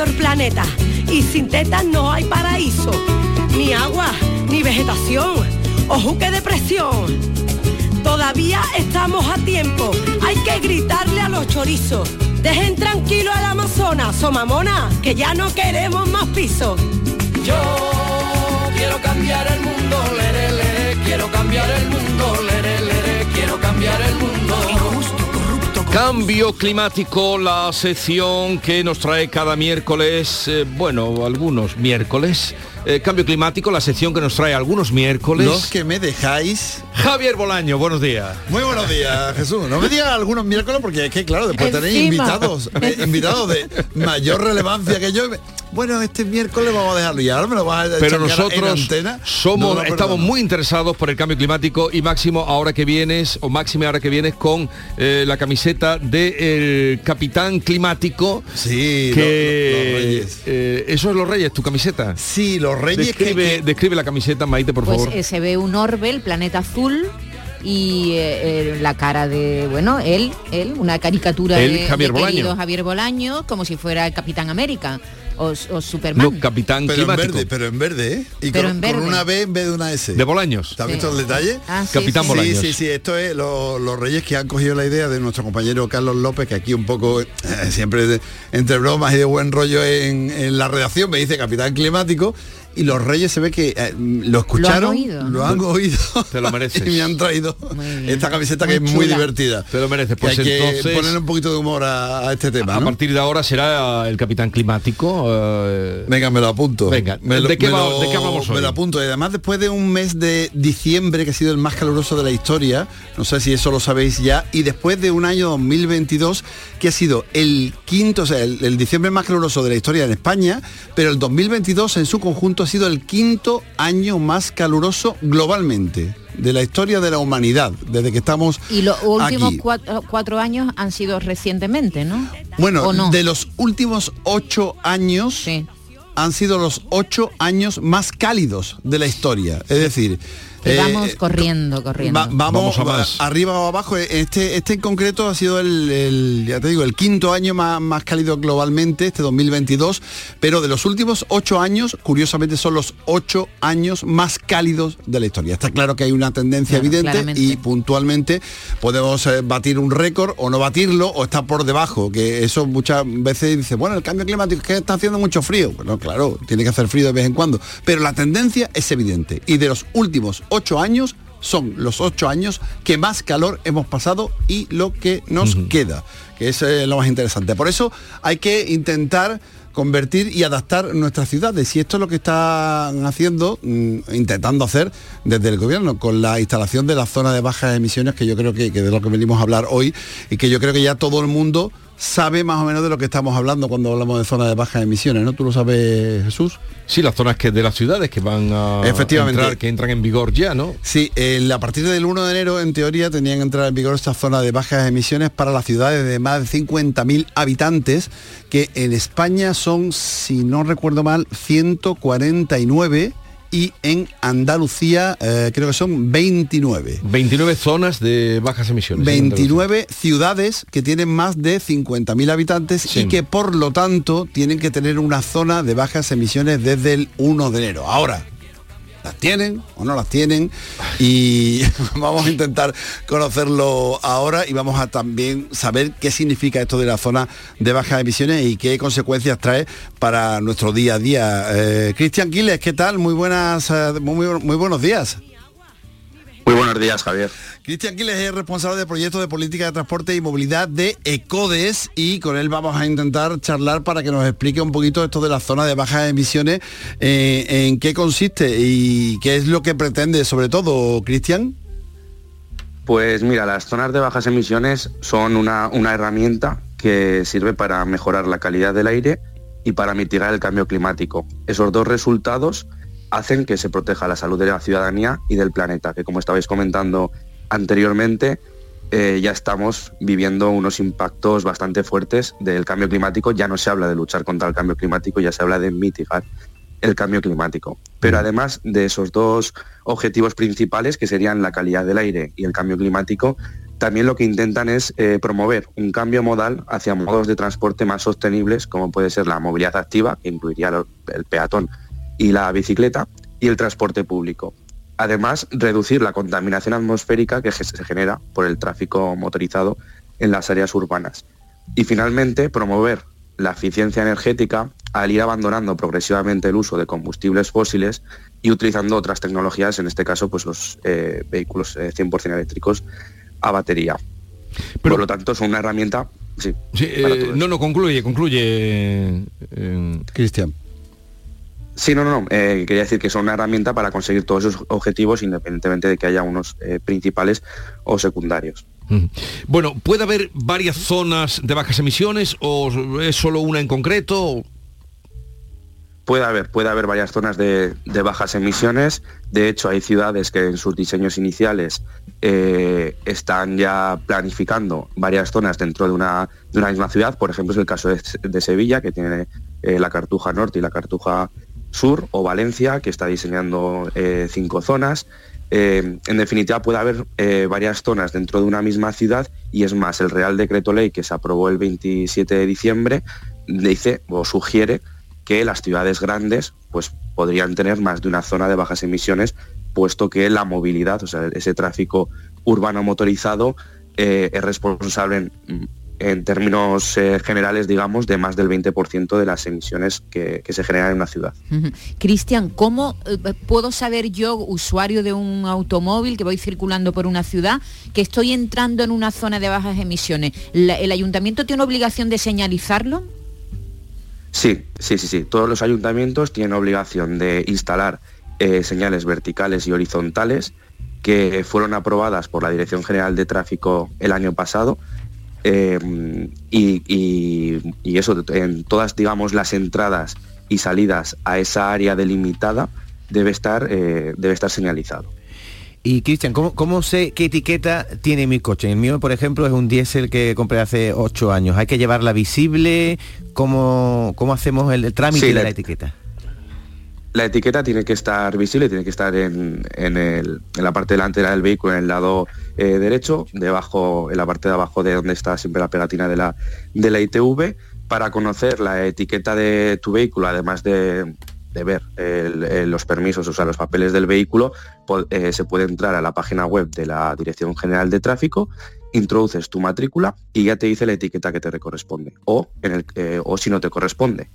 el planeta y sin tetas no hay paraíso, ni agua, ni vegetación, ojo que depresión. Todavía estamos a tiempo, hay que gritarle a los chorizos. Dejen tranquilo al Amazonas, somamona, que ya no queremos más pisos. Yo quiero cambiar el mundo, quiero cambiar el mundo, Cambio climático, la sección que nos trae cada miércoles, eh, bueno, algunos miércoles. Eh, cambio climático, la sección que nos trae algunos miércoles. Los que me dejáis. Javier Bolaño, buenos días. Muy buenos días, Jesús. No me digas algunos miércoles porque es que, claro, después tenéis invitados, eh, invitados de mayor relevancia que yo. Bueno, este miércoles vamos a dejarlo y ahora me lo vas a Pero en nosotros antena. somos, No estamos muy interesados por el cambio climático y Máximo ahora que vienes, o Máxime ahora que vienes con eh, la camiseta del Capitán Climático. Sí, que lo- lo- los Reyes. eh, eso es los Reyes, tu camiseta. Sí, los Reyes Describe, que- describe la camiseta, Maite, por Pues favor. eh, se ve un orbe, el planeta azul y eh, eh, la cara de, bueno, él, él, una caricatura Él, de, Javier de Bolaño. Javier Bolaño, como si fuera el Capitán América o, o Superman. No, Capitán pero en Climático. verde, pero en verde, ¿eh? Y Pero con, en con verde. una B en vez de una S. De Bolaños. ¿Te has Sí. visto el detalle? Ah, sí, Capitán sí. Bolaños. Sí, sí, sí, esto es lo- los reyes que han cogido la idea de nuestro compañero Carlos López, que aquí un poco, eh, siempre de- entre bromas y de buen rollo en, en la redacción, me dice capitán climático, y los reyes se ve que eh, lo escucharon, oído, lo han oído, Te lo mereces. y me han traído esta camiseta que es muy divertida. Te lo mereces. Que Pues hay que ponerle un poquito de humor a, a este tema, a ¿no? partir de ahora será el Capitán Climático. eh, Venga, me lo apunto. Venga, me lo, ¿de qué me va- lo- de qué hablamos hoy? Me lo apunto. Y además después de un mes de diciembre que ha sido el más caluroso de la historia, no sé si eso lo sabéis ya, y después de un año 2022 que ha sido el quinto, o sea, el, el diciembre más caluroso de la historia en España, pero el 2022 en su conjunto ha sido el quinto año más caluroso globalmente de la historia de la humanidad, desde que estamos Y los últimos aquí. cuatro, cuatro años han sido recientemente, ¿no? Bueno, ¿O no? de los últimos ocho años Sí. han sido los ocho años más cálidos de la historia. Es decir, Eh, vamos corriendo, corriendo. va- vamos, Vamos a más. arriba o abajo. Este, este en concreto ha sido el, el, ya te digo, el quinto año más, más cálido globalmente, este 2022. Pero de los últimos ocho años, curiosamente son los ocho años más cálidos de la historia. Está claro que hay una tendencia Claro, evidente claramente. y puntualmente podemos eh, batir un récord o no batirlo o estar por debajo, que eso muchas veces dice, bueno, el cambio climático es que está haciendo mucho frío. Bueno, claro, tiene que hacer frío de vez en cuando, pero la tendencia es evidente y de los últimos ocho años son los ocho años que más calor hemos pasado y lo que nos queda, que es eh, lo más interesante. Por eso hay que intentar convertir y adaptar nuestras ciudades y esto es lo que están haciendo mm, intentando hacer desde el gobierno con la instalación de la zona de bajas emisiones que yo creo que, que de lo que venimos a hablar hoy y que yo creo que ya todo el mundo sabe más o menos de lo que estamos hablando cuando hablamos de zona de bajas emisiones ¿no? tú lo sabes Jesús Sí, las zonas que de las ciudades que van a Efectivamente. entrar, que entran en vigor ya, ¿no? Sí, el- a partir del 1 de enero, en teoría, tenían que entrar en vigor esta zona de bajas emisiones para las ciudades de más de 50.000 habitantes, que en España son, si no recuerdo mal, 149 y en Andalucía eh, creo que son 29. 29 zonas de bajas emisiones. en Andalucía. 29 ciudades que tienen más de 50.000 habitantes Sí. y que por lo tanto tienen que tener una zona de bajas emisiones desde el 1 de enero. Ahora, ¿las tienen o no las tienen? Y vamos a intentar conocerlo ahora y vamos a también saber qué significa esto de la zona de bajas emisiones y qué consecuencias trae para nuestro día a día. Eh, Cristian Quiles, ¿qué tal? Muy buenas, eh, muy, muy buenos días. Muy buenos días, Javier. Cristian Quiles es responsable de proyectos de política de transporte y movilidad de ECODES y con él vamos a intentar charlar para que nos explique un poquito esto de la zona de bajas emisiones, eh, en qué consiste y qué es lo que pretende sobre todo, Cristian. Pues mira, las zonas de bajas emisiones son una, una herramienta que sirve para mejorar la calidad del aire y para mitigar el cambio climático. Esos dos resultados hacen que se proteja la salud de la ciudadanía y del planeta, que como estabais comentando anteriormente, eh, ya estamos viviendo unos impactos bastante fuertes del cambio climático. Ya no se habla de luchar contra el cambio climático, ya se habla de mitigar el cambio climático. Pero además de esos dos objetivos principales, que serían la calidad del aire y el cambio climático, también lo que intentan es eh, promover un cambio modal hacia modos de transporte más sostenibles, como puede ser la movilidad activa, que incluiría el peatón y la bicicleta, y el transporte público. Además, reducir la contaminación atmosférica que se genera por el tráfico motorizado en las áreas urbanas. Y finalmente, promover la eficiencia energética al ir abandonando progresivamente el uso de combustibles fósiles y utilizando otras tecnologías, en este caso pues los eh, vehículos eh, 100% eléctricos a batería. Pero- Por lo tanto, son una herramienta... Sí, eh, no, no, concluye, concluye. eh, Cristian. Sí, no, no, no. eh, quería decir que son una herramienta para conseguir todos esos objetivos independientemente de que haya unos eh, principales o secundarios. mm. Bueno, ¿puede haber varias zonas de bajas emisiones o es solo una en concreto? Puede haber, puede haber varias zonas de, de bajas emisiones. De hecho, hay ciudades que en sus diseños iniciales eh, están ya planificando varias zonas dentro de una, de una misma ciudad. Por ejemplo, es el caso de, de Sevilla, que tiene la Cartuja Norte y la Cartuja Sur, o Valencia, que está diseñando eh, cinco zonas. Eh, en definitiva, puede haber eh, varias zonas dentro de una misma ciudad y es más, el Real Decreto Ley que se aprobó el 27 de diciembre dice o sugiere que las ciudades grandes pues podrían tener más de una zona de bajas emisiones, puesto que la movilidad, o sea, ese tráfico urbano motorizado es responsable en, en términos eh, generales, digamos, de más del 20% de las emisiones que, que se generan en una ciudad. Cristian, ¿cómo eh, puedo saber yo, usuario de un automóvil que voy circulando por una ciudad, que estoy entrando en una zona de bajas emisiones? La- ¿El ayuntamiento tiene obligación de señalizarlo? Sí, sí, sí, sí. Todos los ayuntamientos tienen obligación de instalar eh, señales verticales y horizontales que fueron aprobadas por la Dirección General de Tráfico el año pasado. Eh, y, y- y eso, en todas, digamos, las entradas y salidas a esa área delimitada debe estar, eh, debe estar señalizado. Y Cristian, ¿cómo, ¿cómo sé qué etiqueta tiene mi coche? El mío, por ejemplo, es un diésel que compré hace ocho años. ¿Hay que llevarla visible? ¿Cómo, cómo hacemos el, el trámite Sí, de la- la etiqueta? La etiqueta tiene que estar visible, tiene que estar en, en el- en la parte delantera del vehículo, en el lado eh, derecho, debajo, en la parte de abajo de donde está siempre la pegatina de la, de la ITV, para conocer la etiqueta de tu vehículo, además de, de ver los permisos, o sea, los papeles del vehículo, eh, se puede entrar a la página web de la Dirección General de Tráfico, introduces tu matrícula y ya te dice la etiqueta que te corresponde, o, en el, eh, o si no te corresponde.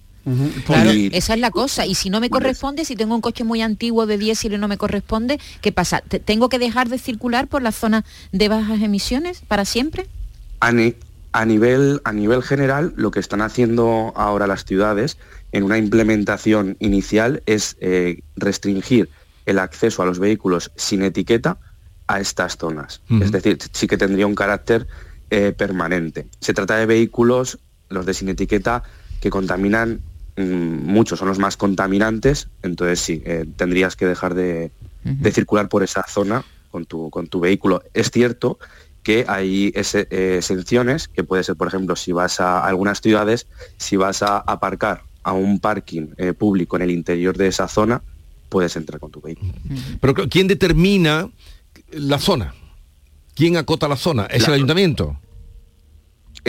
Claro, Y- esa es la cosa. Y si no me corresponde, si tengo un coche muy antiguo de diésel y no me corresponde, ¿qué pasa? ¿Te- ¿Tengo que dejar de circular por la zona de bajas emisiones para siempre? A, ni- a nivel, a nivel general, lo que están haciendo ahora las ciudades en una implementación inicial es eh, restringir el acceso a los vehículos sin etiqueta a estas zonas. Es decir, sí que tendría un carácter eh, permanente. Se trata de vehículos, los de sin etiqueta, que contaminan mm, mucho, son los más contaminantes, entonces sí, eh, tendrías que dejar de, de circular por esa zona con tu, con tu vehículo. Es cierto que hay ese- eh, exenciones, que puede ser, por ejemplo, si vas a algunas ciudades, si vas a aparcar a un parking eh, público en el interior de esa zona, puedes entrar con tu vehículo. Pero ¿quién determina la zona? ¿Quién acota la zona? ¿Es La- el ayuntamiento?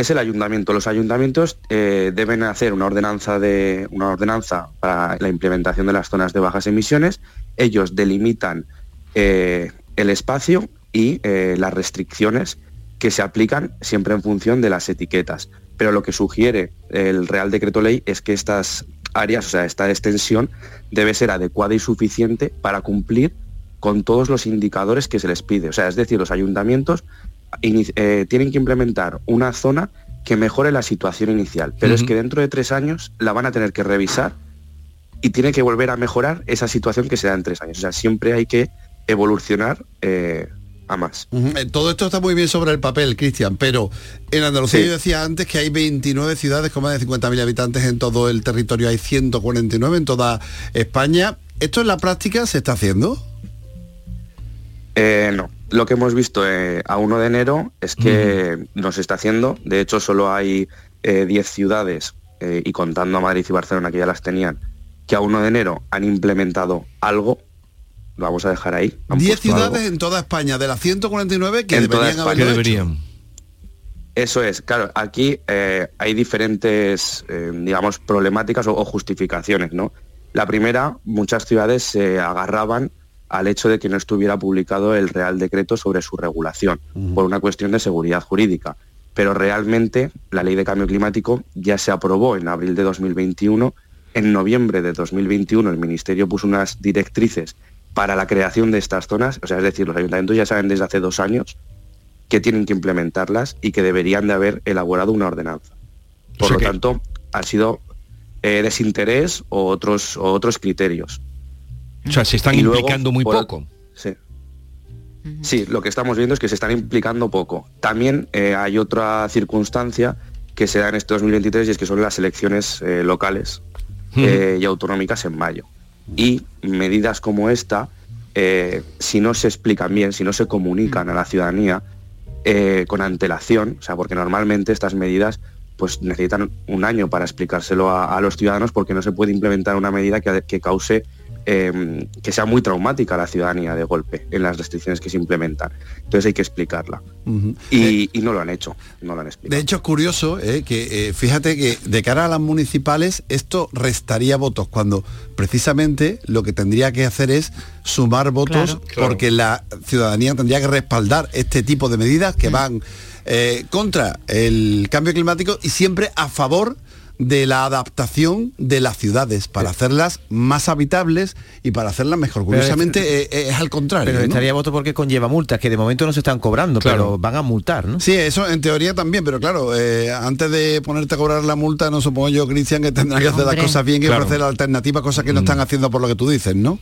Es el ayuntamiento. Los ayuntamientos eh, deben hacer una ordenanza de una ordenanza para la implementación de las zonas de bajas emisiones. Ellos delimitan eh, el espacio y eh, las restricciones que se aplican siempre en función de las etiquetas. Pero lo que sugiere el Real Decreto Ley es que estas áreas, o sea, esta extensión debe ser adecuada y suficiente para cumplir con todos los indicadores que se les pide. O sea, es decir, los ayuntamientos eh, tienen que implementar una zona que mejore la situación inicial, pero es que dentro de tres años la van a tener que revisar y tiene que volver a mejorar esa situación que se da en tres años. O sea, siempre hay que evolucionar eh, a más. Eh, Todo esto está muy bien sobre el papel, Cristian, pero en Andalucía Sí. yo decía antes que hay 29 ciudades con más de 50.000 habitantes en todo el territorio, hay 149 en toda España. ¿Esto en la práctica se está haciendo? Eh, no, lo que hemos visto eh, a 1 de enero es que no se está haciendo. De hecho, solo hay eh, 10 ciudades, eh, y contando a Madrid y Barcelona, que ya las tenían, que a 1 de enero han implementado algo. Lo vamos a dejar ahí. Han 10 puesto algo. ciudades en toda España, de las 149 que En deberían deberían. Eso es, claro, aquí eh, hay diferentes, eh, digamos, problemáticas o, o justificaciones, ¿no? La primera, muchas ciudades se agarraban al hecho de que no estuviera publicado el Real Decreto sobre su regulación, por una cuestión de seguridad jurídica. Pero realmente la ley de cambio climático ya se aprobó en abril de 2021. En noviembre de 2021 el Ministerio puso unas directrices para la creación de estas zonas, o sea, es decir, los ayuntamientos ya saben desde hace dos años que tienen que implementarlas y que deberían de haber elaborado una ordenanza. Por O sea lo que- tanto, ha sido eh, desinterés o otros, o otros criterios. O sea, se están Y luego, implicando muy poco. Sí. Sí, lo que estamos viendo es que se están implicando poco. También eh, hay otra circunstancia que se da en este 2023 y es que son las elecciones eh, locales eh, y autonómicas en mayo. Y medidas como esta, eh, si no se explican bien, si no se comunican a la ciudadanía eh, con antelación, o sea, porque normalmente estas medidas pues necesitan un año para explicárselo a, a los ciudadanos porque no se puede implementar una medida que, que cause eh, que sea muy traumática a la ciudadanía de golpe en las restricciones que se implementan. Entonces hay que explicarla. Ujú. Y, y no lo han hecho, no lo han explicado. De hecho, es curioso eh, que eh, fíjate que de cara a las municipales esto restaría votos cuando precisamente lo que tendría que hacer es sumar votos Claro. Claro. porque la ciudadanía tendría que respaldar este tipo de medidas que van eh, contra el cambio climático y siempre a favor de la adaptación de las ciudades para hacerlas más habitables y para hacerlas mejor. Es- Curiosamente eh, eh, es al contrario. Pero ¿no? estaría voto porque conlleva multas, que de momento no se están cobrando, Claro. pero van a multar, ¿no? Sí, eso en teoría también, pero claro, eh, antes de ponerte a cobrar la multa, no supongo yo, Cristian, que tendrá que hacer las cosas bien y Claro. ofrecer alternativas, cosas que no están haciendo por lo que tú dices, ¿no?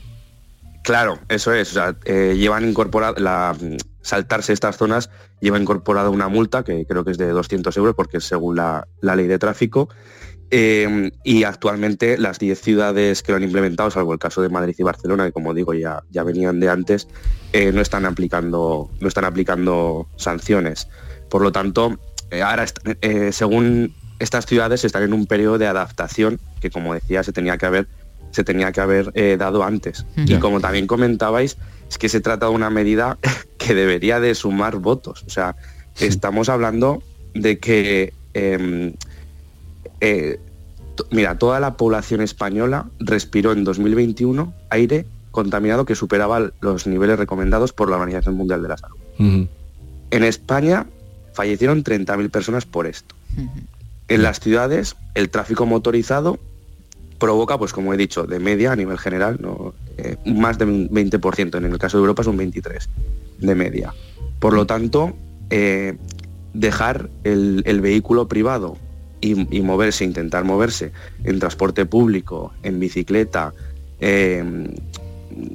Claro, eso es. O sea, eh, llevan incorporado la mm, saltarse estas zonas lleva incorporada una multa que creo que es de 200 euros porque es según la, la ley de tráfico. Eh, y actualmente las 10 ciudades que lo han implementado, salvo el caso de Madrid y Barcelona, que como digo ya, ya venían de antes, eh, no están aplicando no están aplicando sanciones. Por lo tanto, eh, ahora según estas ciudades están en un periodo de adaptación que como decía se tenía que haber se tenía que haber eh, dado antes. Y como también comentabais, es que se trata de una medida que debería de sumar votos. O sea, estamos hablando de que, em, eh, mira, toda la población española respiró en 2021 aire contaminado que superaba los niveles recomendados por la Organización Mundial de la Salud. En España fallecieron 30.000 personas por esto. En las ciudades, el tráfico motorizado provoca, pues como he dicho, de media a nivel general. Eh, más de un 20%, en el caso de Europa es un 23% de media. Por lo tanto, eh, dejar el, vehículo privado y, moverse, intentar moverse en transporte público, en bicicleta eh,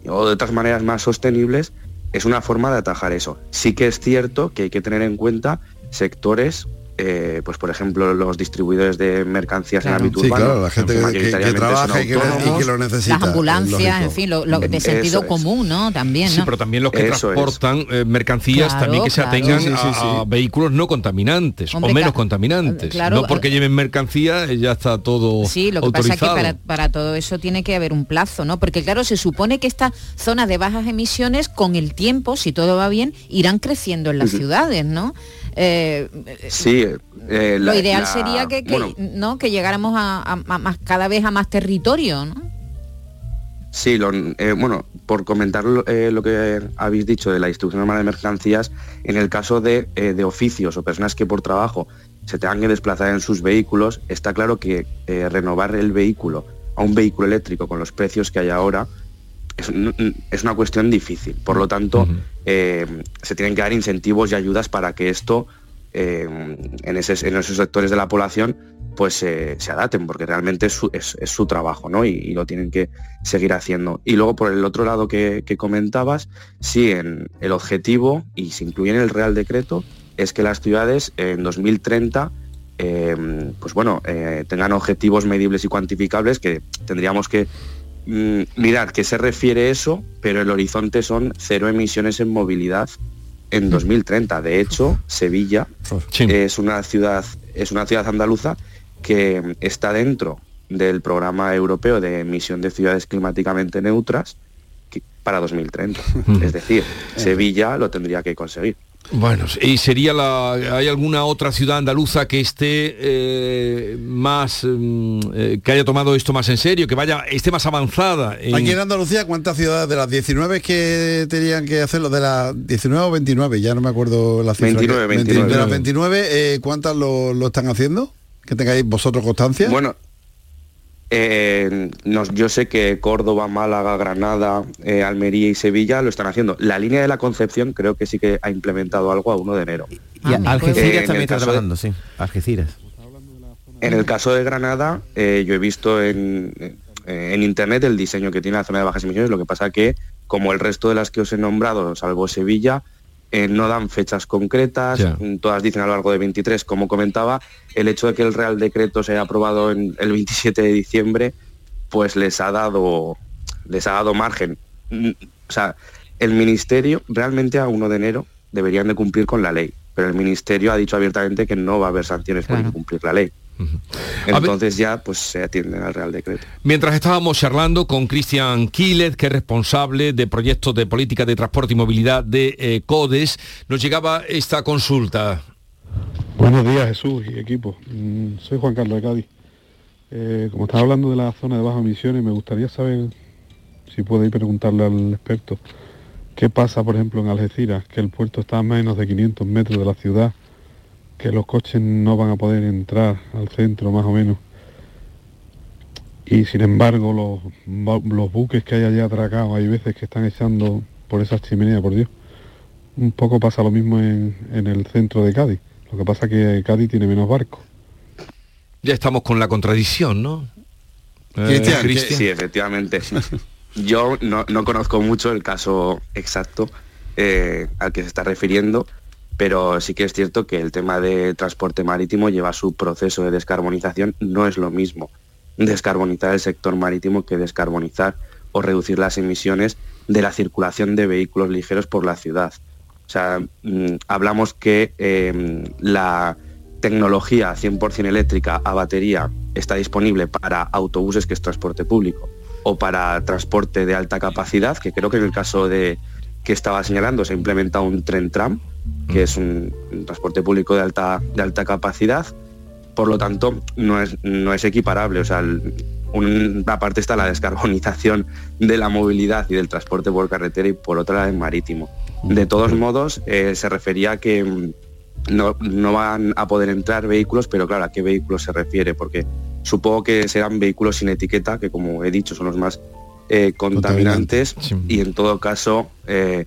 o de otras maneras más sostenibles, es una forma de atajar eso. Sí que es cierto que hay que tener en cuenta sectores, eh, pues por ejemplo los distribuidores de mercancías Claro. en ámbito Sí, urbano, claro, la gente que- que, trabaja y que, y lo necesita. Las ambulancias, en fin, lo, lo de Eso sentido es. común, ¿no? También, Sí, pero también los que Eso transportan eh, mercancías Claro, también que se atengan Sí, sí, sí, a- sí. a, vehículos no contaminantes Hombre, o menos contaminantes. claro, no porque eh, lleven mercancía ya está todo Sí, lo que pasa es que autorizado. para, para todo eso tiene que haber un plazo, ¿no? Porque claro, se supone que estas zonas de bajas emisiones con el tiempo, si todo va bien, irán creciendo en las ciudades, ¿no? Eh, Sí, eh, lo la- ideal la- sería que, que, bueno, ¿no? que llegáramos a, a- a más, cada vez a más territorio, ¿no? Sí, lo- eh, bueno, por comentar lo, eh, lo que habéis dicho de la distribución normal de mercancías, en el caso de, eh, de oficios o personas que por trabajo se tengan que desplazar en sus vehículos, está claro que eh, renovar el vehículo a un vehículo eléctrico con los precios que hay ahora es, un- es una cuestión difícil. Por lo tanto, eh, se tienen que dar incentivos y ayudas para que esto eh, en, ese- en esos sectores de la población pues eh, se adapten, porque realmente es su, es, es su trabajo, ¿no? Y, y, lo tienen que seguir haciendo. Y luego por el otro lado que, que comentabas, sí, en el objetivo, y se incluye en el Real Decreto, es que las ciudades en 2030 eh, pues bueno, eh, tengan objetivos medibles y cuantificables que tendríamos que mm, mirar qué se refiere eso, pero el horizonte son cero emisiones en movilidad en 2030. De hecho, Sevilla Sí. es una ciudad es una ciudad andaluza que está dentro del programa europeo de emisión de ciudades climáticamente neutras que- para 2030. es decir, Sevilla lo tendría que conseguir. Bueno, y sería la. ¿Hay alguna otra ciudad andaluza que esté eh, más mm, eh, que haya tomado esto más en serio, que vaya, esté más avanzada? en- Aquí en Andalucía, ¿cuántas ciudades de las 19 que tenían que hacerlo? De las 19 o 29, ya no me acuerdo la cifra. 29, que- 29. De las 29, eh, ¿cuántas lo, lo están haciendo? Que tengáis vosotros constancia. Bueno, eh, nos- yo sé que Córdoba, Málaga, Granada, eh, Almería y Sevilla lo están haciendo. La línea de la Concepción creo que sí que ha implementado algo a 1 de enero. Y Ah, Algeciras pues- también está caso de- trabajando, sí. Algeciras. En el caso de Granada, eh, yo he visto en, eh, en internet el diseño que tiene la zona de bajas emisiones, lo que pasa que, como el resto de las que os he nombrado, salvo Sevilla, eh, no dan fechas concretas, mm, todas dicen a lo largo de 23, como comentaba, el hecho de que el Real Decreto se haya aprobado en el 27 de diciembre, pues les ha dado, les ha dado margen. Mm, O sea, el Ministerio realmente a 1 de enero deberían de cumplir con la ley, pero el Ministerio ha dicho abiertamente que no va a haber sanciones por Claro. incumplir la ley. Entonces ya pues se atienden al Real Decreto. Mientras estábamos charlando con Cristian Quiles, que es responsable de proyectos de política de transporte y movilidad de eh, CODES, nos llegaba esta consulta. Buenos días Jesús y equipo. Mm, Soy Juan Carlos de Cádiz. Eh, como estaba hablando de la zona de bajas emisiones, me gustaría saber si podéis preguntarle al experto qué pasa, por ejemplo, en Algeciras, que el puerto está a menos de 500 metros de la ciudad, que los coches no van a poder entrar al centro más o menos. Y sin embargo, los, los buques que hay allá atracados, hay veces que están echando por esas chimeneas, por Dios. Un poco pasa lo mismo en, en el centro de Cádiz. Lo que pasa que Cádiz tiene menos barcos. Ya estamos con la contradicción, ¿no? Eh, Cristian, Cristian. Sí, efectivamente. Yo no, no conozco mucho el caso exacto eh, al que se está refiriendo, pero sí que es cierto que el tema de transporte marítimo lleva su proceso de descarbonización. No es lo mismo descarbonizar el sector marítimo que descarbonizar o reducir las emisiones de la circulación de vehículos ligeros por la ciudad. O sea, mm, hablamos que eh, la tecnología 100% eléctrica a batería está disponible para autobuses, que es transporte público, o para transporte de alta capacidad, que creo que en el caso de que estaba señalando se ha implementado un tren tram, que es un, un transporte público de alta, de alta capacidad. Por lo tanto, no es, no es equiparable. O sea, el- una parte está la descarbonización de la movilidad y del transporte por carretera y por otra la del marítimo. De todos modos, eh, se refería a que mm, no, no van a poder entrar vehículos, pero claro, ¿a qué vehículos se refiere? Porque supongo que serán vehículos sin etiqueta, que como he dicho son los más eh, contaminantes, Sí. y en todo caso, eh,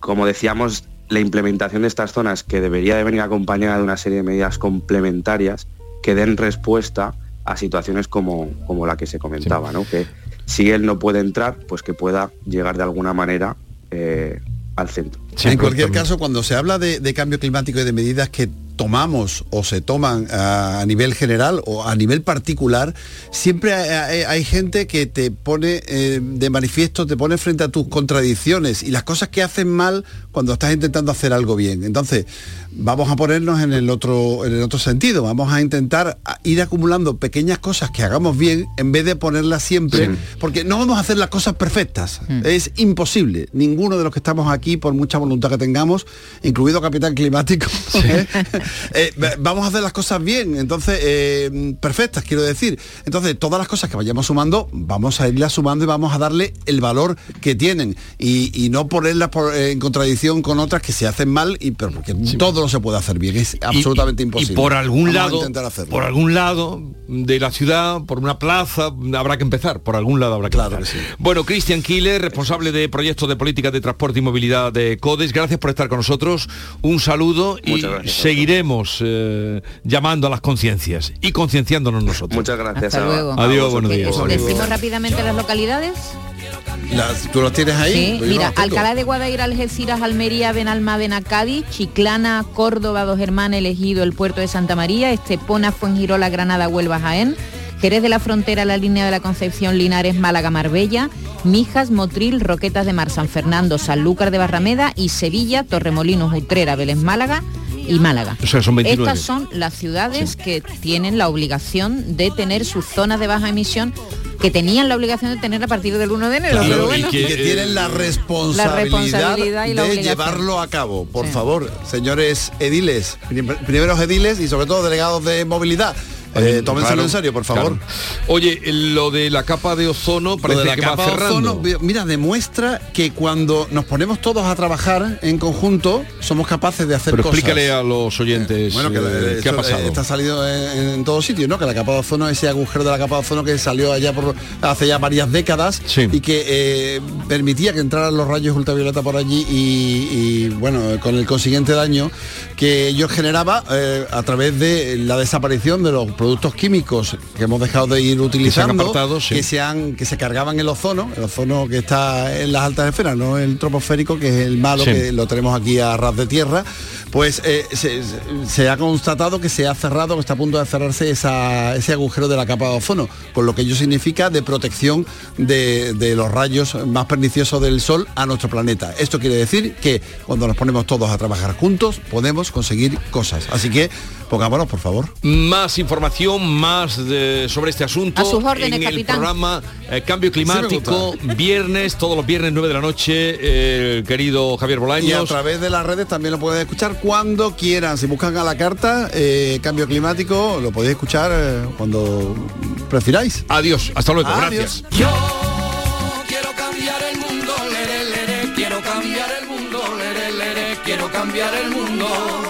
como decíamos, la implementación de estas zonas que debería de venir acompañada de una serie de medidas complementarias que den respuesta a situaciones como, como la que se comentaba, ¿no? Que si él no puede entrar, pues que pueda llegar de alguna manera eh, al centro. En cualquier caso, cuando se habla de, de cambio climático y de medidas que tomamos o se toman a, a nivel general o a nivel particular, siempre hay, hay- hay gente que te pone eh, de manifiesto, te pone frente a tus contradicciones y las cosas que hacen mal cuando estás intentando hacer algo bien. Entonces, vamos a ponernos en el otro, en el otro sentido, vamos a intentar ir acumulando pequeñas cosas que hagamos bien en vez de ponerlas siempre, Sí. porque no vamos a hacer las cosas perfectas. Es imposible. Ninguno de los que estamos aquí, por mucha voluntad que tengamos, incluido Capitán Climático, ¿eh? Eh, va- vamos a hacer las cosas bien, entonces, eh, perfectas, quiero decir. Entonces, todas las cosas que vayamos sumando, vamos a irlas sumando y vamos a darle el valor que tienen. Y, y no ponerlas por- en contradicción con otras que se hacen mal, y pero porque todo no se puede hacer bien, es absolutamente y- imposible. Y por algún Vamos lado, por algún lado de la ciudad, por una plaza, habrá que empezar. Por algún lado habrá que Claro empezar. que sí. Bueno, Cristian Killer, responsable de proyectos de política de transporte y movilidad de CODES, gracias por estar con nosotros. Un saludo y gracias. seguiremos eh, llamando a las conciencias y concienciándonos nosotros. Muchas gracias. Hasta a- luego. Adiós, buenos días. Decimos rápidamente las localidades. Las- ¿Tú los tienes ahí? Sí, Pues mira, no las. Alcalá de Guadaira, Algeciras, Almería, Benalmádena, Cádiz, Chiclana, Córdoba, Dos Hermanas, Elegido, el Puerto de Santa María, Estepona, Fuengirola, Granada, Huelva, Jaén, Jerez de la Frontera, la línea de la Concepción, Linares, Málaga, Marbella, Mijas, Motril, Roquetas de Mar, San Fernando, Sanlúcar de Barrameda y Sevilla, Torremolinos, Utrera, Vélez, Málaga y Málaga. O sea, son 29. Estas son las ciudades que tienen la obligación de tener sus zonas de baja emisión que tenían la obligación de tener a partir del 1 de enero. Claro, pero y que, tienen la responsabilidad, responsabilidad y la de obligación. llevarlo a cabo. Por Sí. favor, señores ediles, prim- primeros ediles y sobre todo delegados de movilidad, eh, tómenselo Claro, en serio, por favor. claro. Oye, lo de la capa de ozono parece de la que capa va cerrando. ozono, mira, demuestra que cuando nos ponemos todos a trabajar en conjunto, somos capaces de hacer Pero cosas. explícale a los oyentes Bueno, que eh, eso, qué ha pasado. eh, Está salido en, en todos sitios, ¿no? Que la capa de ozono, ese agujero de la capa de ozono que salió allá por hace ya varias décadas Sí. y que eh, permitía que entraran los rayos ultravioleta por allí y, y, bueno, con el consiguiente daño que ello generaba eh, a través de la desaparición de los productos químicos que hemos dejado de ir utilizando, apartado, sí. que se han que se cargaban el ozono, el ozono que está en las altas esferas, no el troposférico, que es el malo Sí. que lo tenemos aquí a ras de tierra, pues eh, se, se ha constatado que se ha cerrado, que está a punto de cerrarse esa- ese agujero de la capa de ozono, con lo que ello significa de protección de, de los rayos más perniciosos del Sol a nuestro planeta. Esto quiere decir que cuando nos ponemos todos a trabajar juntos, podemos conseguir cosas. Así que pongámonos, por favor. Más información, más de- sobre este asunto A sus órdenes, en el capitán. programa eh, Cambio Climático, viernes, todos los viernes 9 de la noche, eh, el querido Javier Y a Bolaños. través de las redes también lo pueden escuchar cuando quieran. Si buscan a la carta eh, Cambio Climático, lo podéis escuchar eh, cuando prefiráis. Adiós, hasta luego, Adiós. gracias. Yo quiero cambiar el mundo, quiero cambiar el mundo, quiero cambiar el mundo.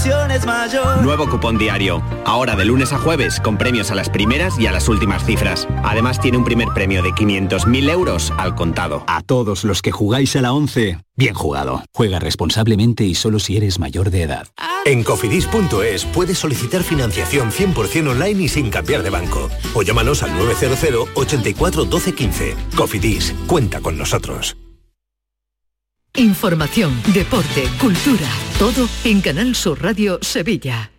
la ilusión es mayor. Nuevo cupón diario. Ahora de lunes a jueves con premios a las primeras y a las últimas cifras. Además tiene un primer premio de 500.000 euros al contado. A todos los que jugáis a la 11, bien jugado. Juega responsablemente y solo si eres mayor de edad. En cofidis.es puedes solicitar financiación 100% online y sin cambiar de banco. O llámanos al 900 84 12 15. Cofidis, cuenta con nosotros. Información, deporte, cultura, todo en Canal Sur Radio Sevilla.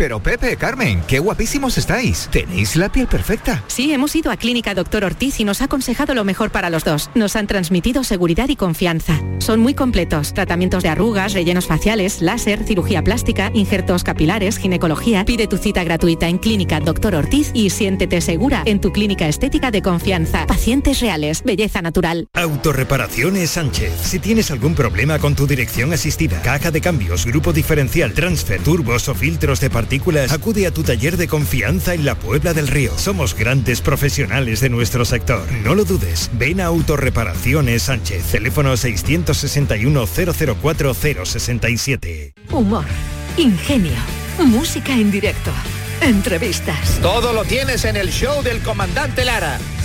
Pero Pepe, Carmen, qué guapísimos estáis. Tenéis la piel perfecta. Sí, hemos ido a Clínica Doctor Ortiz y nos ha aconsejado lo mejor para los dos. Nos han transmitido seguridad y confianza. Son muy completos. Tratamientos de arrugas, rellenos faciales, láser, cirugía plástica, injertos capilares, ginecología. Pide tu cita gratuita en Clínica Doctor Ortiz y siéntete segura en tu clínica estética de confianza. Pacientes reales, belleza natural. Autorreparaciones Sánchez. Si tienes algún problema con tu dirección asistida, caja de cambios, grupo diferencial, transfer, turbos o filtros de partículas, acude a tu taller de confianza en la Puebla del Río. Somos grandes profesionales de nuestro sector. No lo dudes. Ven a Autorreparaciones Sánchez. Teléfono 661 004 067. Humor, ingenio, música en directo, entrevistas. Todo lo tienes en el show del comandante Lara.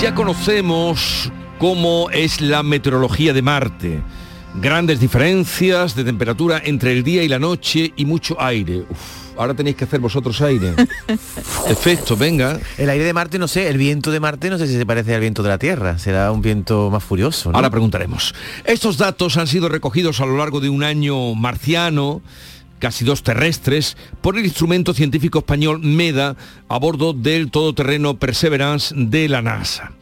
Ya conocemos cómo es la meteorología de Marte. Grandes diferencias de temperatura entre el día y la noche y mucho aire. Uf, ahora tenéis que hacer vosotros aire. Efecto, venga. El aire de Marte, no sé, el viento de Marte no sé si se parece al viento de la Tierra. Será un viento más furioso. ¿no? Ahora preguntaremos. Estos datos han sido recogidos a lo largo de un año marciano casi dos terrestres, por el instrumento científico español MEDA a bordo del todoterreno Perseverance de la NASA.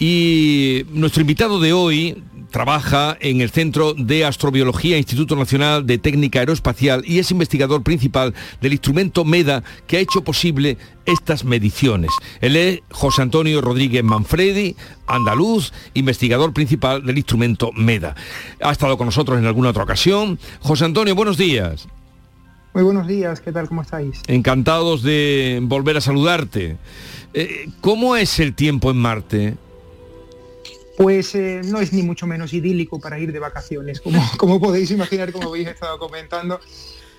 Y nuestro invitado de hoy trabaja en el Centro de Astrobiología Instituto Nacional de Técnica Aeroespacial y es investigador principal del instrumento MEDA que ha hecho posible estas mediciones. Él es José Antonio Rodríguez Manfredi, andaluz, investigador principal del instrumento MEDA. Ha estado con nosotros en alguna otra ocasión. José Antonio, buenos días. Muy buenos días, ¿qué tal? ¿Cómo estáis? Encantados de volver a saludarte. Eh, ¿Cómo es el tiempo en Marte? Pues eh, no es ni mucho menos idílico para ir de vacaciones, como, como podéis imaginar, como habéis estado comentando.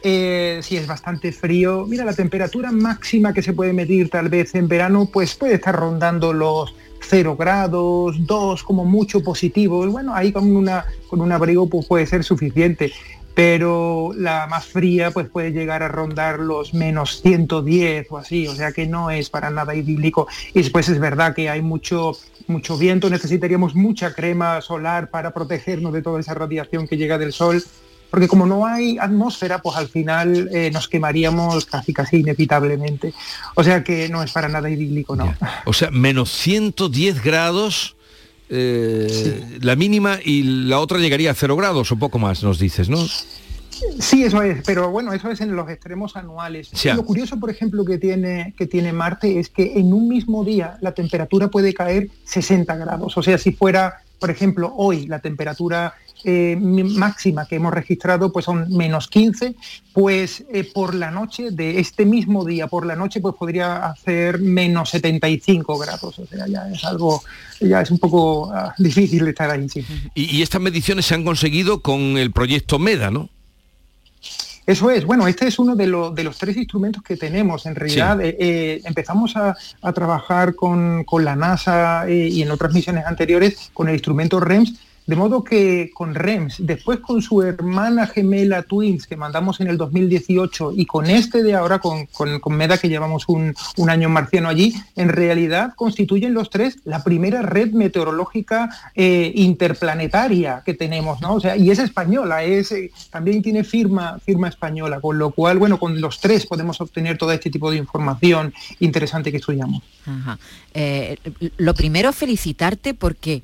Eh, si es bastante frío, mira, la temperatura máxima que se puede medir tal vez en verano, pues puede estar rondando los 0 grados, 2 como mucho positivos. Bueno, ahí con, una, con un abrigo pues puede ser suficiente pero la más fría pues puede llegar a rondar los menos 110 o así, o sea que no es para nada idílico. Y después es verdad que hay mucho, mucho viento, necesitaríamos mucha crema solar para protegernos de toda esa radiación que llega del sol, porque como no hay atmósfera, pues al final eh, nos quemaríamos casi casi inevitablemente. O sea que no es para nada idílico, ¿no? O sea, menos 110 grados eh, la mínima y la otra llegaría a cero grados o poco más, nos dices, ¿no? Sí, eso es, pero bueno, eso es en los extremos anuales. Lo curioso, por ejemplo, que tiene, que tiene Marte es que en un mismo día la temperatura puede caer 60 grados. O sea, si fuera, por ejemplo, hoy la temperatura eh, máxima que hemos registrado pues son menos 15, pues eh, por la noche de este mismo día, por la noche pues podría hacer menos 75 grados, o sea, ya es algo, ya es un poco ah, difícil estar ahí. Sí. Y, y estas mediciones se han conseguido con el proyecto MEDA, ¿no? Eso es, bueno, este es uno de, de, los tres instrumentos que tenemos. En realidad sí. eh, eh, empezamos a, a trabajar con, con, la NASA eh, y en otras misiones anteriores con el instrumento REMS, de modo que con REMS, después con su hermana gemela Twins que mandamos en el 2018 y con este de ahora, con, con, MEDA que llevamos un, un, año marciano allí, en realidad constituyen los tres la primera red meteorológica eh, interplanetaria que tenemos, ¿no? O sea, y es española, es, eh, también tiene firma, firma española, con lo cual, bueno, con los tres podemos obtener todo este tipo de información interesante que estudiamos. Ajá. Eh, lo primero, felicitarte porque